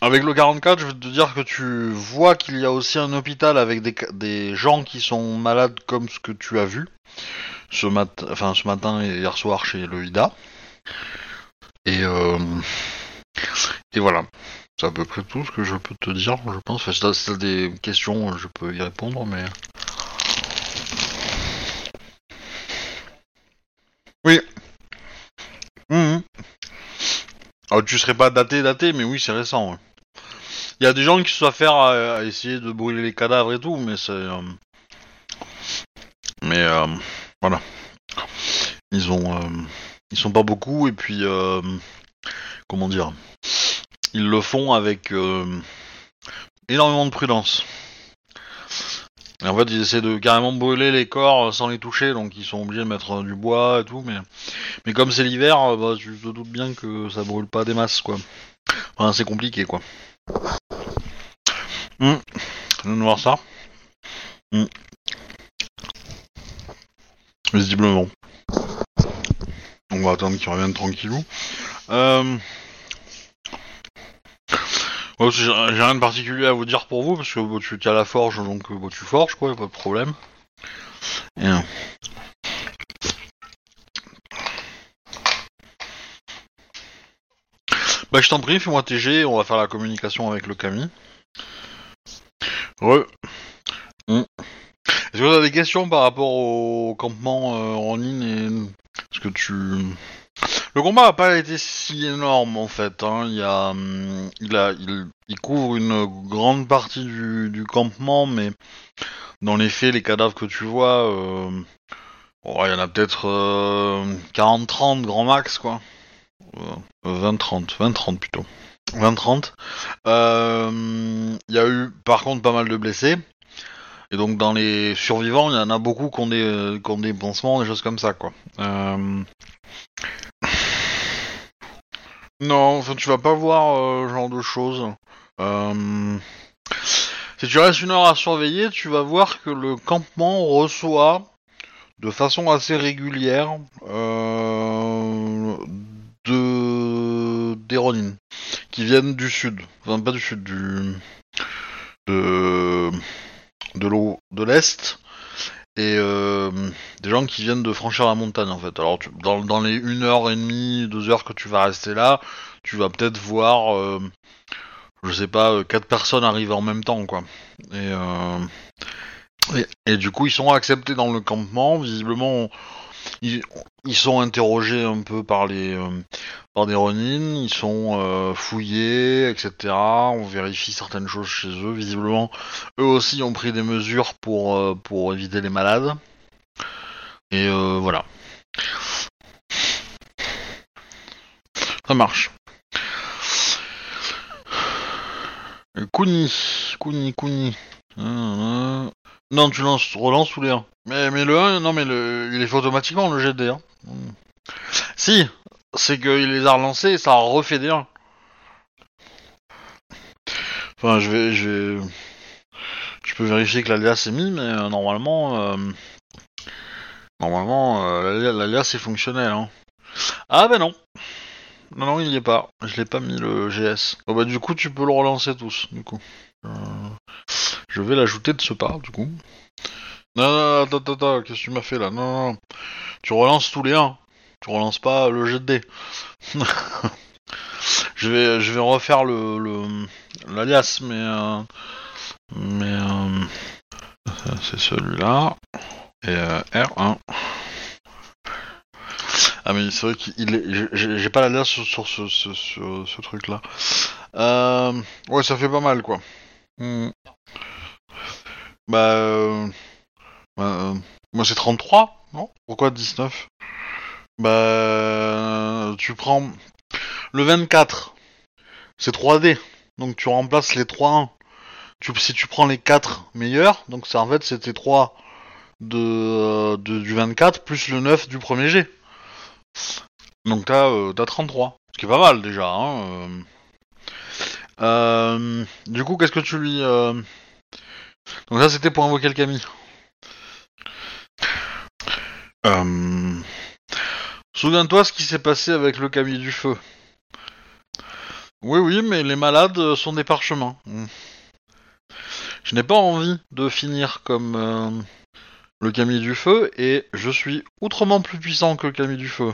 Avec le 44, je vais te dire que tu vois qu'il y a aussi un hôpital avec des, des gens qui sont malades comme ce que tu as vu ce, enfin, ce matin et hier soir chez le Ida. Et, euh... et voilà. C'est à peu près tout ce que je peux te dire, je pense. Enfin, si t'as- des questions, je peux y répondre, mais... Oui. Mhm. Alors, tu serais pas daté, daté, mais oui, c'est récent. Il y a des gens qui se sont faire à, à essayer de brûler les cadavres et tout, mais c'est. euh, Mais euh, voilà. Ils ont. euh, Ils sont pas beaucoup, et puis. comment dire, ils le font avec énormément de prudence. En fait, ils essaient de carrément brûler les corps sans les toucher, donc ils sont obligés de mettre du bois et tout, mais, mais comme c'est l'hiver, bah, tu te doutes bien que ça brûle pas des masses, quoi. Enfin, c'est compliqué, quoi. Hum. Je voir ça. Hum. Visiblement. On va attendre qu'il revienne tranquillou. Euh... j'ai rien de particulier à vous dire pour vous, parce que tu es à la forge, donc euh, bon, tu forges, quoi, pas de problème. Bah je t'en prie, fais-moi TG, on va faire la communication avec le Camille. Re. Hmm. Est-ce que vous avez des questions par rapport au campement euh, en ligne et... Est-ce que tu... Le combat n'a pas été si énorme en fait. Hein. Il, y a, hum, il, a, il, couvre une grande partie du, campement, mais dans les faits, les cadavres que tu vois, euh, oh, il y en a peut-être euh, 40-30 grand max quoi. Euh, 20-30, 20-30 plutôt. 20-30. Euh, Il y a eu par contre pas mal de blessés. Et donc dans les survivants, il y en a beaucoup qui ont des, euh, qui ont des pansements, des choses comme ça quoi. Euh, Non, enfin tu vas pas voir euh, genre de choses. Euh, Si tu restes une heure à surveiller, tu vas voir que le campement reçoit de façon assez régulière euh, de des qui viennent du sud, enfin pas du sud, du de l'eau de l'est et euh, des gens qui viennent de franchir la montagne en fait. Alors dans, les une heure et demie, deux heures que tu vas rester là, tu vas peut-être voir, euh, je sais pas, euh, quatre personnes arriver en même temps quoi. Et, et, et du coup ils sont acceptés dans le campement. Visiblement ils, sont interrogés un peu par les euh, par des Ronin, ils sont euh, fouillés, etc. On vérifie certaines choses chez eux. Visiblement, eux aussi ont pris des mesures pour euh, pour éviter les malades. Et voilà. Ça marche. Kuni, Kuni, Kuni. Euh, Non, tu lances, relances les 1. Mais, mais le 1, non, mais le, il est fait automatiquement le jet de dés, hein. Hmm. Si, c'est qu'il les a relancés et ça a refait des 1. Enfin, je vais, je vais, je peux vérifier que l'alias est mis, mais euh, normalement, euh, normalement, euh, l'ali- l'alias est fonctionnel. Hein. Ah ben non, non, non, il y est pas. Je l'ai pas mis le GS. Bon bah du coup, tu peux le relancer tous, du coup. Euh, Je vais l'ajouter de ce pas, du coup. Non, non, attends, attends, qu'est-ce que tu m'as fait là? Non, non, non. Tu relances tous les 1. Tu relances pas le jet de dés. je vais, je vais refaire le, le l'alias, mais euh, mais euh, c'est celui-là et euh, R1. Ah mais c'est vrai qu'il est, j'ai pas l'alias sur, ce, ce, ce, truc-là. Ouais, ça fait pas mal quoi. Hmm. Bah, euh, bah, euh, moi c'est 33, non? Pourquoi 19 Bah, tu prends le 24, c'est 3D, donc tu remplaces les 3-1. Tu, si tu prends les 4 meilleurs, donc c'est en fait c'était 3 de, euh, de- du 24 plus le 9 du premier G. Donc t'as euh, t'as 33, ce qui est pas mal déjà. Hein, euh. Euh, du coup, qu'est-ce que tu lui... euh, Donc ça c'était pour invoquer le Camille. Euh... Souviens-toi ce qui s'est passé avec le Camille du Feu. Oui, oui, mais les malades sont des parchemins. Hmm. Je n'ai pas envie de finir comme euh, le Camille du Feu, et je suis outrement plus puissant que le Camille du Feu.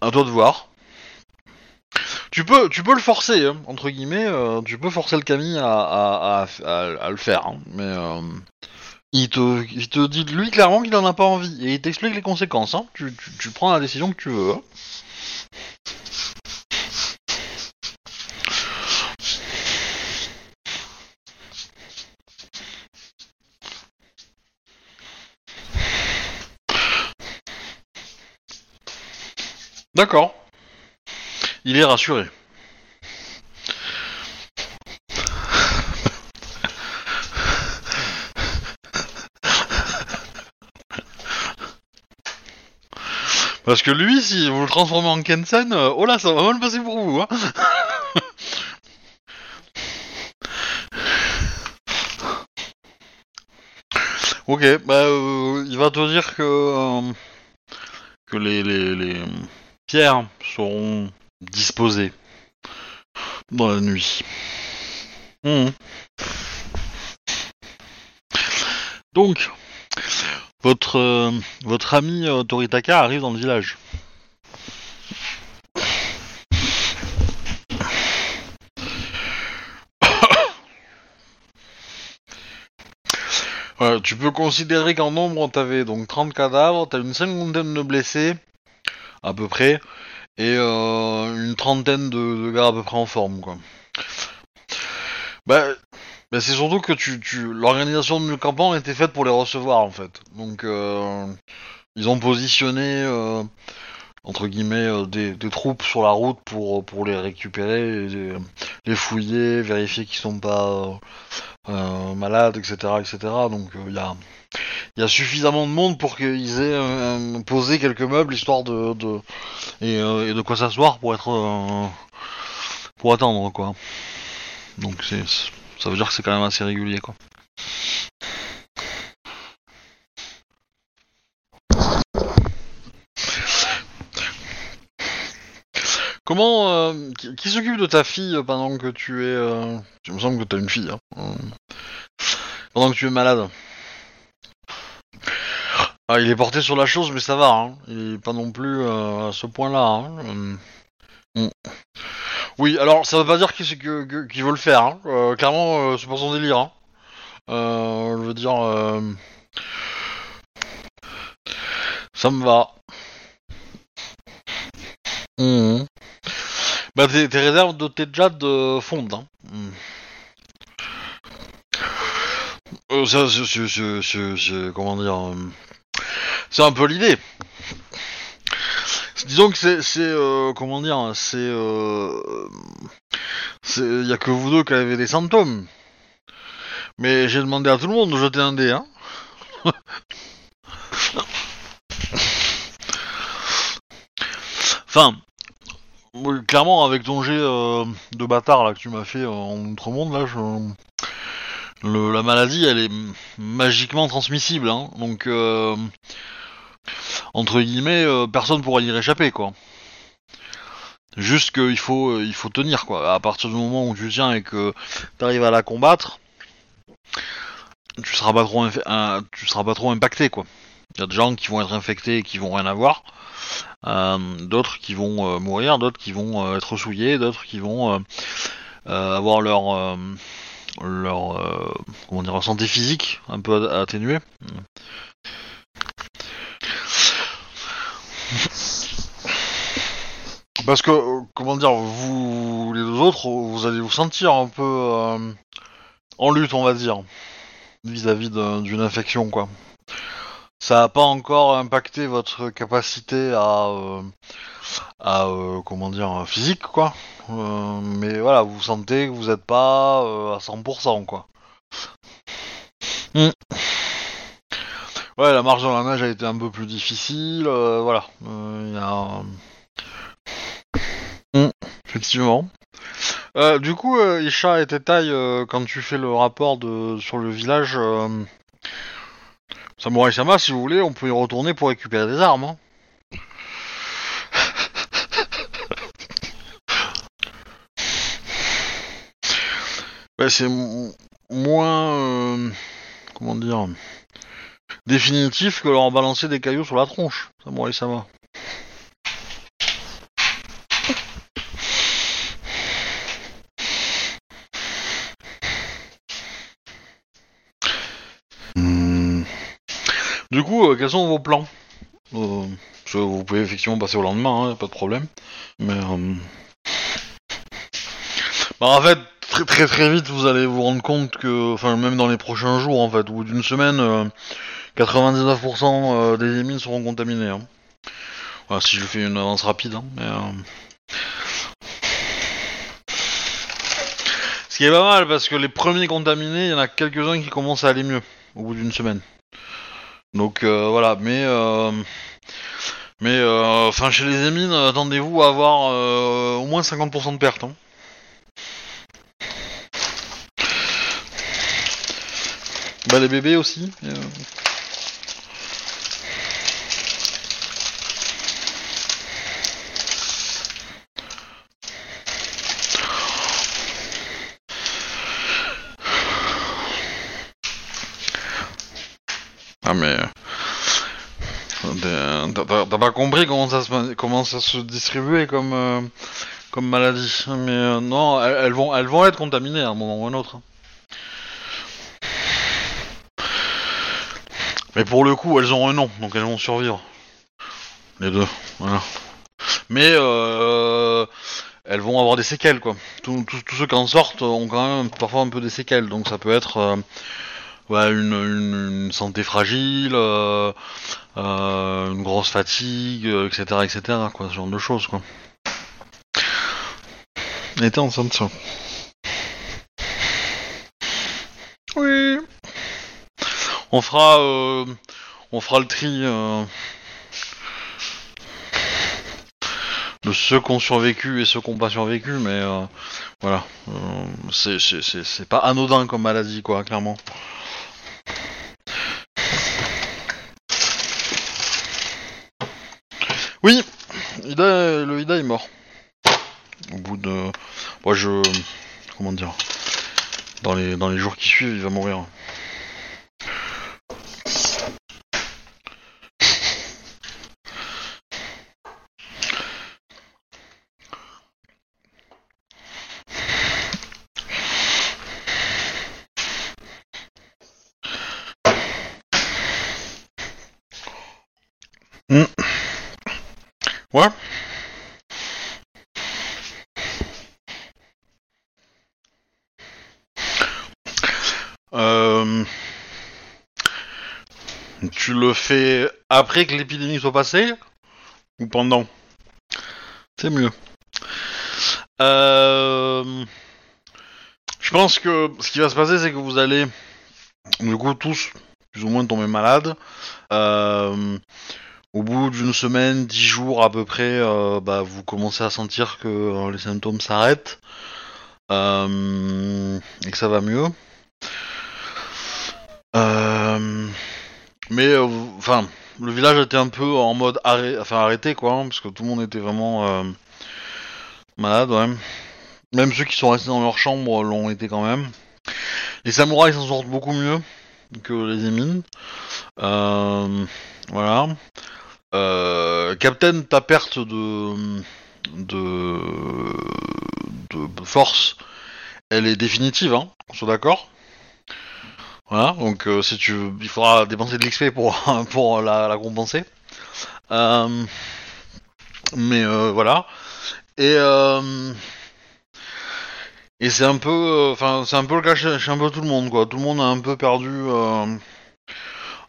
À toi de voir. Tu peux, tu peux le forcer, hein, entre guillemets, euh, tu peux forcer le Camille à, le faire, hein, mais il, te, il te dit lui clairement qu'il en a pas envie, et il t'explique les conséquences. Hein. Tu, tu, tu prends la décision que tu veux. hein. D'accord. il est rassuré. Parce que lui, si vous le transformez en Kensen, euh, oh là, ça va mal passer pour vous. Hein ok, bah, euh, il va te dire que, euh, que les, les, pierres seront disposées dans la nuit. Mhm. Donc, votre, euh, votre ami euh, Toritaka arrive dans le village. Tu peux considérer qu'en nombre, t'avais donc 30 cadavres, t'as une cinquantaine de blessés, à peu près, et euh, une trentaine de, de gars à peu près en forme. Bah, bah, c'est surtout que l'organisation du campement était faite pour les recevoir, en fait. Donc, euh, ils ont positionné, euh, entre guillemets, euh, des, troupes sur la route pour, les récupérer, les, fouiller, vérifier qu'ils sont pas malades, etc., etc. Donc, il y a... Suffisamment de monde pour qu'ils aient posé quelques meubles histoire de, et, de quoi s'asseoir pour être pour attendre quoi. Donc c'est ça veut dire que c'est quand même assez régulier quoi. Comment euh, qui, s'occupe de ta fille pendant que tu es euh, me semble que tu as une fille. Hein. Euh, Pendant que tu es malade. Ah, il est porté sur la chose, mais ça va. Hein. Il est pas non plus euh, à ce point-là. Hein. Euh, mm. Oui, alors ça veut pas dire qu'il veut le faire. Hein. Euh, clairement, euh, c'est pas son délire. Hein. Euh, je veux dire, ça me va. Mhm. Bah tes, tes réserves de tes jad euh, fondent. Hein. Mm. Euh, ça, c'est- comment dire, c'est un peu l'idée. Disons que c'est, euh, comment dire, c'est, euh, c'est, y a que vous deux qui avez des symptômes. Mais j'ai demandé à tout le monde de jeter un dé, hein. enfin, clairement, avec ton jet euh, de bâtard là que tu m'as fait euh, en outre-monde, là, je... le- la maladie, elle est magiquement transmissible, hein. Donc, euh, entre guillemets, euh, personne pourra y réchapper, quoi. Juste qu'il faut, euh, il faut tenir, quoi. À partir du moment où tu tiens et que t'arrives à la combattre, tu seras pas trop, tu seras pas trop impacté, quoi. Il y a des gens qui vont être infectés et qui vont rien avoir, euh, d'autres qui vont mourir, d'autres qui vont être souillés, d'autres qui vont avoir leur leur comment dire santé physique un peu at- atténuée. Parce que, euh, comment dire, vous, les deux autres, vous allez vous sentir un peu euh, en lutte, on va dire, vis-à-vis de- d'une infection, quoi. Ça n'a pas encore impacté votre capacité à, euh, à euh, comment dire, physique, quoi. Euh, mais voilà, vous sentez que vous n'êtes pas euh, à 100%, quoi. Hmm. Ouais, la marche dans la neige a été un peu plus difficile, euh, voilà. Euh, Il y a... Hmm, effectivement. Euh, du coup, euh, Isha et Tetai, euh, quand tu fais le rapport sur le village Samurai Sama, si vous voulez, on peut y retourner pour récupérer des armes. hein. C'est moins comment dire définitif que leur balancer des cailloux sur la tronche. Samurai Sama. Du coup, euh, quels sont vos plans? Euh, Vous pouvez effectivement passer au lendemain, hein, pas de problème. Mais. euh, bah, en fait, très très vite, vous allez vous rendre compte que, enfin, même dans les prochains jours, en fait, ou d'une semaine, euh, 99% euh, des émines seront contaminées. Hein. si je fais une avance rapide, hein, mais, euh. Ce qui est pas mal, parce que les premiers contaminés, il y en a quelques-uns qui commencent à aller mieux, au bout d'une semaine. Donc euh, voilà, mais euh, mais euh, enfin chez les émines, attendez-vous à avoir au moins 50% de pertes. hein. Bah les bébés aussi. Ah mais euh, t'as- t'as t'as pas compris comment ça se comment se distribuait comme euh, comme maladie. Mais euh, non, elles, vont elles vont être contaminées à un moment ou à un autre. Mais pour le coup, elles ont un nom, donc elles vont survivre. Les deux, voilà. Mais euh, elles vont avoir des séquelles, quoi. Tous ceux qui en sortent ont quand même parfois un peu des séquelles, donc ça peut être ouais, une, une- une santé fragile, euh, euh, une grosse fatigue, euh, etc., etc., quoi, ce genre de choses, quoi. Elle était enceinte, ça. Oui. On fera, euh, on fera le tri de ceux qui ont survécu et ceux qui n'ont pas survécu, mais euh, voilà, c'est pas anodin comme maladie, quoi, clairement. Oui, Ida est mort. Au bout de, moi je, comment dire, dans les dans les jours qui suivent, il va mourir. Hmm. Ouais. Euh, Tu le fais après que l'épidémie soit passée ou pendant? C'est mieux. Euh, Je pense que ce qui va se passer, c'est que vous allez, du coup, tous plus ou moins tomber malades. Euh, Au bout d'une semaine, dix jours à peu près, euh, bah, vous commencez à sentir que les symptômes s'arrêtent et que ça va mieux. Mais euh, enfin, le village était un peu en mode arrêt, enfin arrêté quoi, hein, parce que tout le monde était vraiment euh, malade, ouais. Même ceux qui sont restés dans leur chambre l'ont été quand même. Les samouraïs s'en sortent beaucoup mieux que les émines. Euh, voilà. Euh, Captain, ta perte de, de force, elle est définitive, hein. On soit d'accord. Voilà, donc euh, si tu, il faudra dépenser de l'XP pour pour la, la compenser. Euh, mais euh, voilà. Et et c'est un peu, enfin c'est un peu le cas chez, un peu tout le monde quoi. Tout le monde a un peu perdu.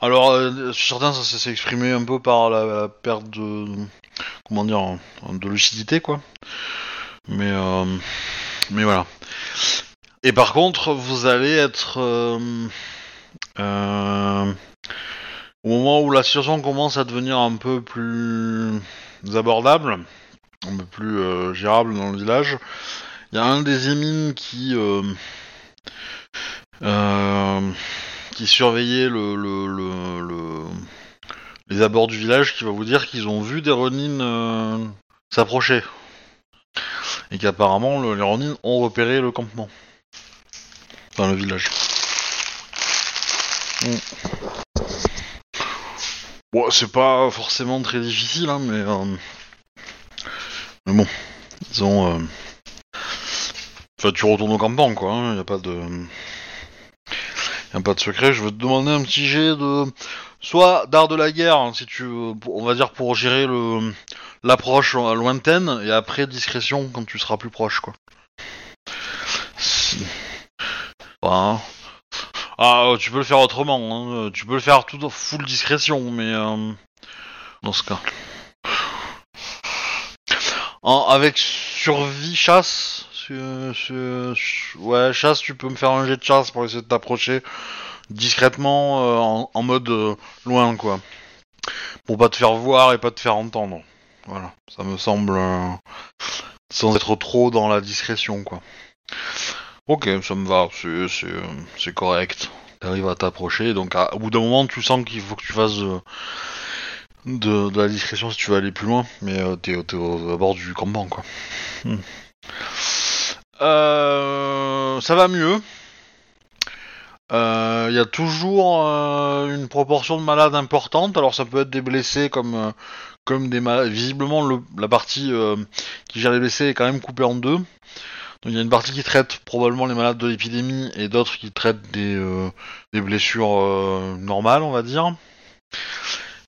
Alors certains ça s'est s'est exprimé un peu par la, la perte de comment dire de lucidité quoi. Mais mais voilà. Et par contre vous allez être euh, euh, au moment où la situation commence à devenir un peu plus abordable, un peu plus euh, gérable dans le village, il y a un des émines qui qui surveillait le, le, le- le- les abords du village qui va vous dire qu'ils ont vu des Ronin euh, s'approcher. Et qu'apparemment le- les Ronin ont repéré le campement dans le village. Mm. Bon, c'est pas forcément très difficile, hein, mais, euh, mais bon, disons, euh, enfin, tu retournes au campement, quoi. Il y a pas de, y a pas de secret. Je veux te demander un petit jet de, soit d'art de la guerre, hein, si tu, veux, on va dire pour gérer le l'approche lointaine, et après discrétion quand tu seras plus proche, quoi. Enfin, ah, tu peux le faire autrement. hein. Tu peux le faire tout en full discrétion, mais euh, dans ce cas. Avec survie chasse, Ouais, chasse, tu peux me faire un jet de chasse pour essayer de t'approcher discrètement euh, en, mode euh, loin, quoi. Pour pas te faire voir et pas te faire entendre. Voilà, ça me semble... sans être trop dans la discrétion, quoi. Ok, ça me va, c'est euh, correct. T'arrives à t'approcher, donc à- au bout d'un moment, tu sens qu'il faut que tu fasses euh, de, la discrétion si tu veux aller plus loin, mais euh, t'es à bord du campement, quoi. Hmm. Euh, ça va mieux. Il y a toujours euh, une proportion de malades importante, alors ça peut être des blessés comme, euh, comme des malades. Visiblement, le- la partie euh, qui gère les blessés est quand même coupée en deux. Donc il y a une partie qui traite probablement les malades de l'épidémie et d'autres qui traitent des, euh, des blessures euh, normales, on va dire.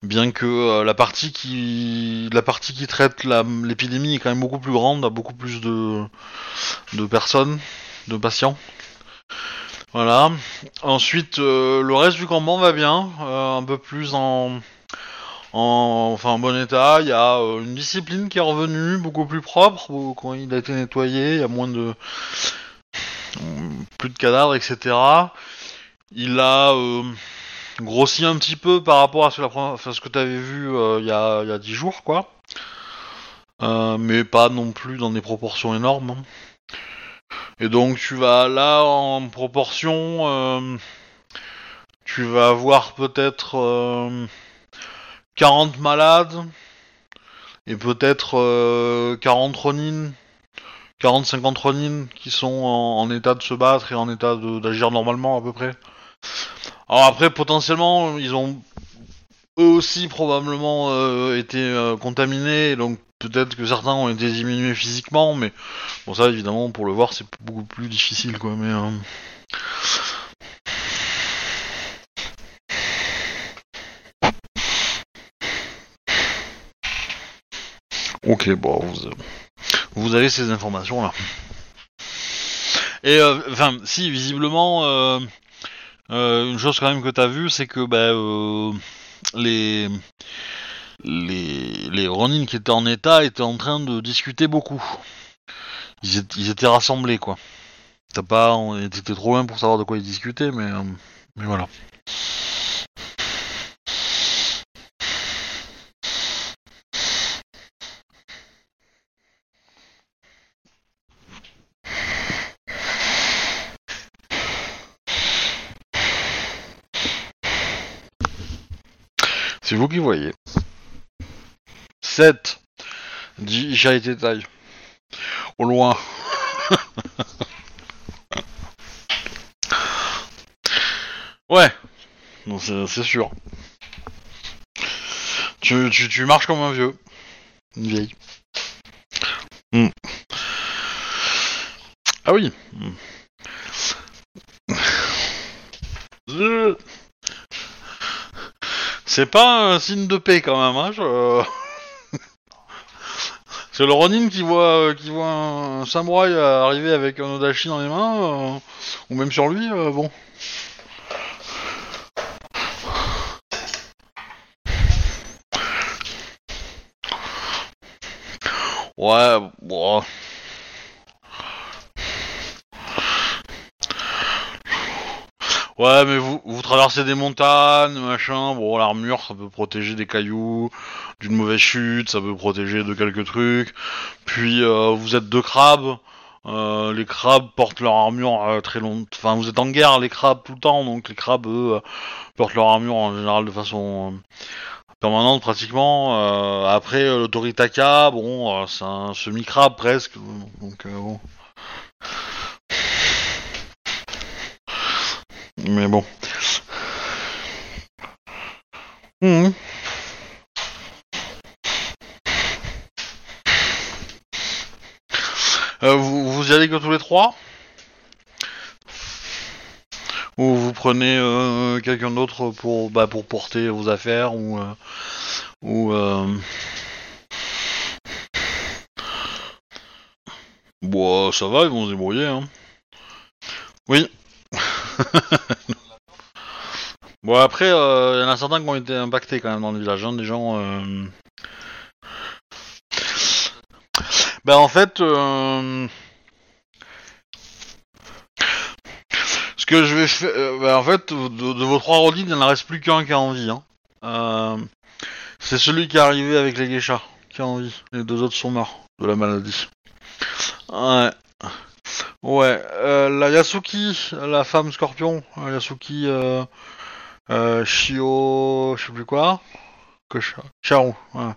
Bien que euh, la partie qui la partie qui traite l'épidémie est quand même beaucoup plus grande, a beaucoup plus de de personnes, de patients. Voilà. Ensuite, le reste du campement va bien, un peu plus en en, enfin, en bon état. Il y a euh, une discipline qui est revenue, beaucoup plus propre. Quand il a été nettoyé, il y a moins de plus de cadavres, etc. Il a euh, grossi un petit peu par rapport à ce, que tu avais vu euh, il y a il y a 10 jours, quoi. Mais pas non plus dans des proportions énormes. hein. Et donc tu vas là en proportion, tu vas avoir peut-être 40 malades et peut-être euh, 40 Ronin, 40-50 Ronin qui sont en, état de se battre et en état d'agir normalement à peu près. Alors après potentiellement ils ont eux aussi probablement euh, été euh, contaminés, donc peut-être que certains ont été diminués physiquement, mais bon ça évidemment pour le voir c'est beaucoup plus difficile quoi. Mais ok bon vous, avez ces informations là. Et euh, enfin si visiblement euh, euh, une chose quand même que t'as vu c'est que bah, les les, les Ronin qui étaient en état étaient en train de discuter beaucoup. Ils, étaient- rassemblés, quoi. T'as pas, on était trop loin pour savoir de quoi ils discutaient, mais, mais voilà. Vous qui voyez. 7 dit Ishaï Tetai. Au loin. ouais, Non, c'est sûr. Tu, tu, tu marches comme un vieux. Une vieille. Hmm. Ah oui. Hmm. C'est pas un signe de paix quand même, hein. C'est le Ronin qui voit, euh, qui voit un samouraï arriver avec un odachi dans les mains, euh, ou même sur lui, euh, bon. Ouais, bon. Ouais, mais vous, vous traversez des montagnes, machin, bon, l'armure, ça peut protéger des cailloux, d'une mauvaise chute, ça peut protéger de quelques trucs. Puis, euh, vous êtes deux crabes, euh, les crabes portent leur armure euh, très long... Enfin, vous êtes en guerre, les crabes, tout le temps, donc les crabes, eux, euh, portent leur armure en général de façon euh, permanente, pratiquement. Euh, après, euh, le Toritaka, bon, c'est un semi-crabe, presque, donc bon... Mais bon. Mhm. Euh, vous, vous y allez que tous les trois? Ou vous prenez euh, quelqu'un d'autre pour, bah, pour porter vos affaires ou euh, ou euh... Bon, ça va, ils vont se débrouiller. Hein. Oui. bon, après, euh, il y en a certains qui ont été impactés quand même dans le village. Hein. Des gens. Euh... Ben, en fait. Euh, ce que je vais faire. Euh, ben, en fait, de, vos trois rodines, il n'en reste plus qu'un qui a envie. Hein. C'est celui qui est arrivé avec les geishas qui a envie. Les deux autres sont morts de la maladie. Ouais. Ouais. euh, la Yasuki, la femme scorpion, euh, Yasuki euh, euh, Shio, je sais plus quoi. Que Cha- Charu. ouais.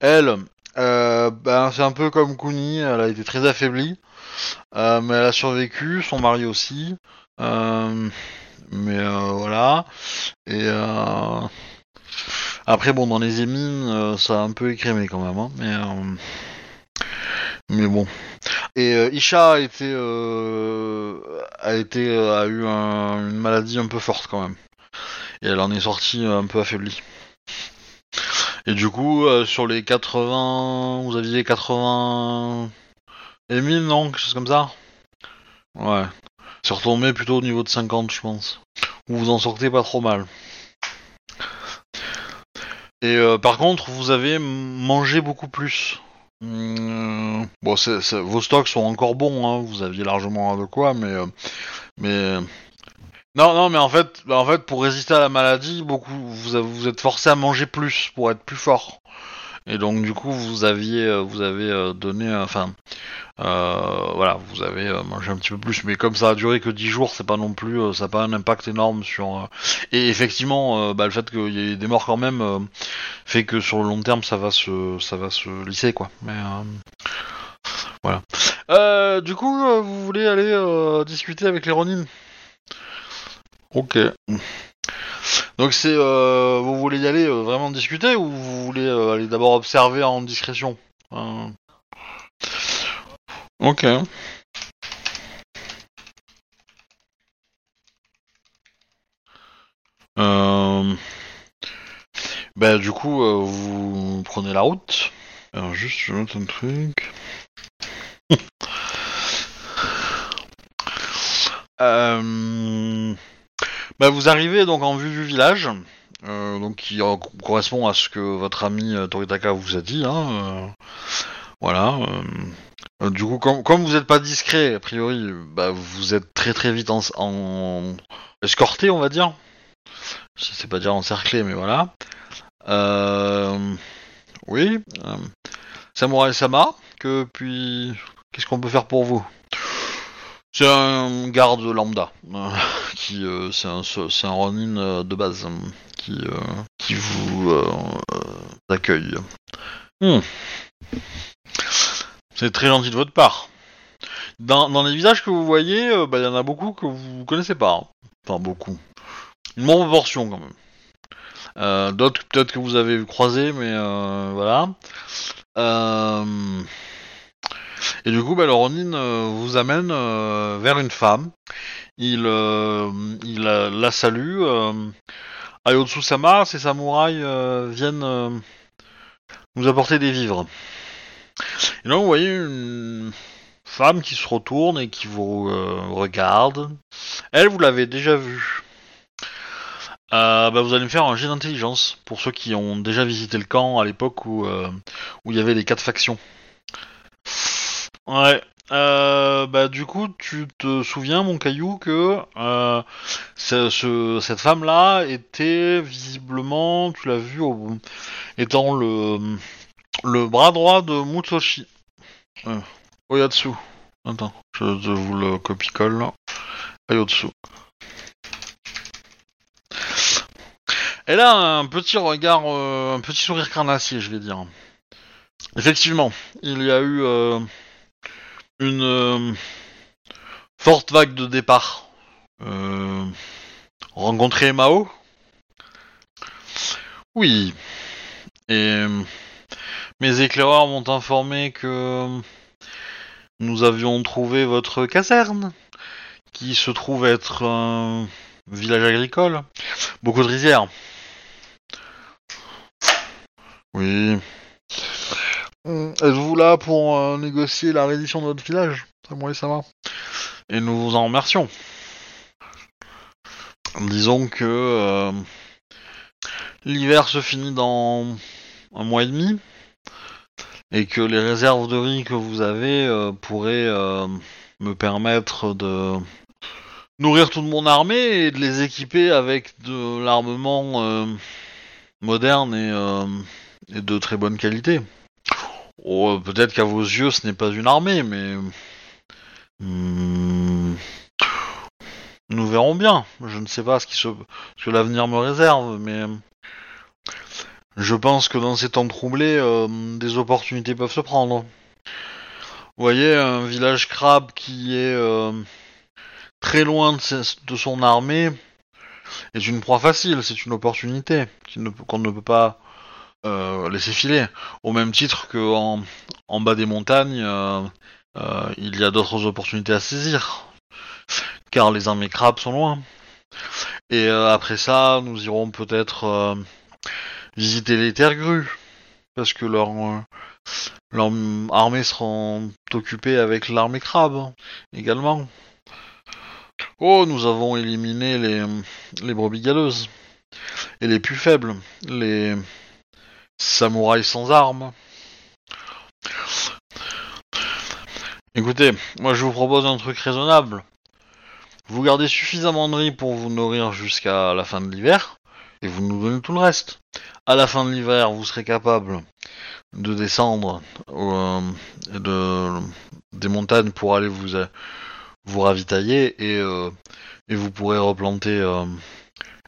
Elle, ben, c'est un peu comme Kuni, elle a été très affaiblie. Mais elle a survécu, son mari aussi. Mais voilà. Et après, bon, dans les émines, ça a un peu écrémé quand même. Hein, mais, mais bon. Et euh, Isha a été, euh, euh, a eu un- une maladie un peu forte quand même. Et elle en est sortie un peu affaiblie. Et du coup, sur les 80, vous aviez 80 émines, non Quelque chose comme ça? Ouais. C'est retombé plutôt au niveau de 50, je pense. Vous vous en sortez pas trop mal. Et par contre, vous avez mangé beaucoup plus. Hum, bon, c'est- c'est- vos stocks sont encore bons, hein, vous aviez largement de quoi, mais euh, mais non, non, mais en fait, en fait, pour résister à la maladie, beaucoup, vous vous êtes forcé à manger plus pour être plus fort. Et donc du coup, vous aviez, euh, vous avez euh, donné, euh, enfin, voilà, vous avez mangé un petit peu plus. Mais comme ça a duré que 10 jours, c'est pas non plus, ça n'a pas un impact énorme sur. Et effectivement, bah, le fait qu'il y ait des morts quand même fait que sur le long terme, ça va se, ça va se lisser quoi. Mais voilà. Du coup, vous voulez aller discuter avec les Ronin Ok. Donc c'est, euh, vous voulez y aller euh, vraiment discuter ou vous voulez euh, aller d'abord observer en discrétion Ok. Euh... Bah du coup, vous prenez la route. Alors juste, je note un truc. Bah, vous arrivez donc en vue du village, euh, donc qui correspond à ce que votre ami euh, Toritaka vous a dit. Hein, euh, voilà. du coup, comme, vous n'êtes pas discret, a priori, bah, vous êtes très très vite escorté, on va dire. Je sais pas dire encerclé, mais voilà. Oui. Samurai Sama, que puis qu'est-ce qu'on peut faire pour vous? C'est un garde lambda, euh, qui euh, c'est un c'est un Ronin euh, de base euh, qui euh, qui vous euh, euh, accueille. Hmm. C'est très gentil de votre part. Dans, dans les visages que vous voyez, euh, bah, il y en a beaucoup que vous connaissez pas. hein. Enfin, beaucoup. Une bonne proportion, quand même. Euh, D'autres, peut-être que vous avez croisé, mais euh, voilà. Euh, Et du coup, bah, le Ronin euh, vous amène euh, vers une femme. Il, euh, il la, salue. Euh, Ayotsu-sama, ces samouraïs euh, viennent nous apporter des vivres. Et là, vous voyez une femme qui se retourne et qui vous regarde. Elle, vous l'avez déjà vue. Bah, vous allez me faire un jet d'intelligence pour ceux qui ont déjà visité le camp à l'époque où où il y avait les quatre factions. Ouais. Euh, bah du coup, tu te souviens, mon caillou, que euh, ce- ce- cette femme-là était visiblement, tu l'as vu, étant le le bras droit de Mutsushi. Euh, Oyatsu. Attends, je, vous le copie-colle. Oyatsu. Elle a un petit regard, euh, un petit sourire carnassier, je vais dire. Effectivement, il y a eu une euh, forte vague de départ. Euh, rencontrer Mao Oui. Et euh, mes éclaireurs m'ont informé que nous avions trouvé votre caserne, qui se trouve être un village agricole. Beaucoup de rizières. Oui. Hum, Êtes-vous là pour euh, négocier la reddition de votre village? Oui, ça va. Et nous vous en remercions. Disons que euh, l'hiver se finit dans un mois et demi et que les réserves de riz que vous avez euh, pourraient me permettre de nourrir toute mon armée et de les équiper avec de l'armement moderne et, et de très bonne qualité. Oh, Peut-être qu'à vos yeux ce n'est pas une armée, mais Hmm, nous verrons bien. Je ne sais pas ce, que l'avenir me réserve, mais je pense que dans ces temps troublés, euh, des opportunités peuvent se prendre. Vous voyez, un village crabe qui est euh, très loin de, son armée est une proie facile, c'est une opportunité qu'on ne peut pas euh, laisser filer. Au même titre que en, bas des montagnes, euh, euh, il y a d'autres opportunités à saisir. Car les armées crabes sont loin. Et après ça, nous irons peut-être visiter les terres grues. Parce que leur, leur armée seront occupées avec l'armée crabe également. Oh, nous avons éliminé les, les brebis galeuses. Et les plus faibles. Les samouraïs sans armes. Écoutez, moi je vous propose un truc raisonnable. Vous gardez suffisamment de riz pour vous nourrir jusqu'à la fin de l'hiver, et vous nous donnez tout le reste. À la fin de l'hiver, vous serez capable de descendre euh, de, des montagnes pour aller vous, euh, ravitailler, et, euh, et vous pourrez replanter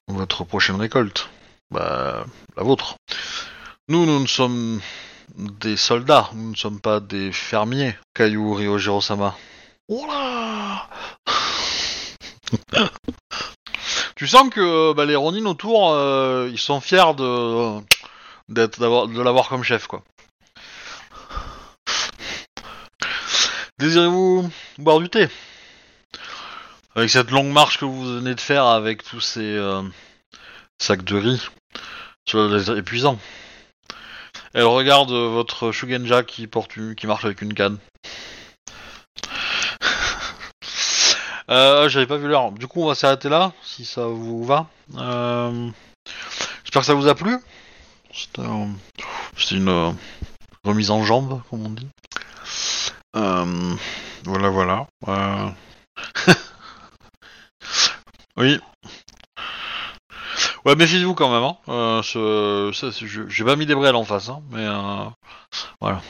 votre prochaine récolte. Bah, la vôtre. Nous, nous ne sommes des soldats, nous ne sommes pas des fermiers, Caillou Ryojiro-sama. Tu sens que bah, les Ronin autour, euh, ils sont fiers de d'être de l'avoir comme chef, quoi. Désirez-vous boire du thé? Avec cette longue marche que vous venez de faire avec tous ces euh, sacs de riz, ça doit être épuisant. Elle regarde euh, votre Shugenja qui porte une- qui marche avec une canne. euh, J'avais pas vu l'heure. Du coup, on va s'arrêter là, si ça vous va. Euh, J'espère que ça vous a plu. C'était une remise en jambe, comme on dit. Voilà, voilà. Oui. Ouais, méfiez-vous quand même. Hein. Euh, J'ai pas mis des brels en face, hein, mais euh, voilà.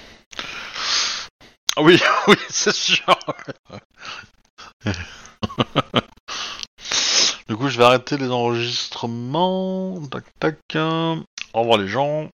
Ah Oui, oui, c'est sûr. du coup, je vais arrêter les enregistrements. Tac, tac. Au revoir les gens.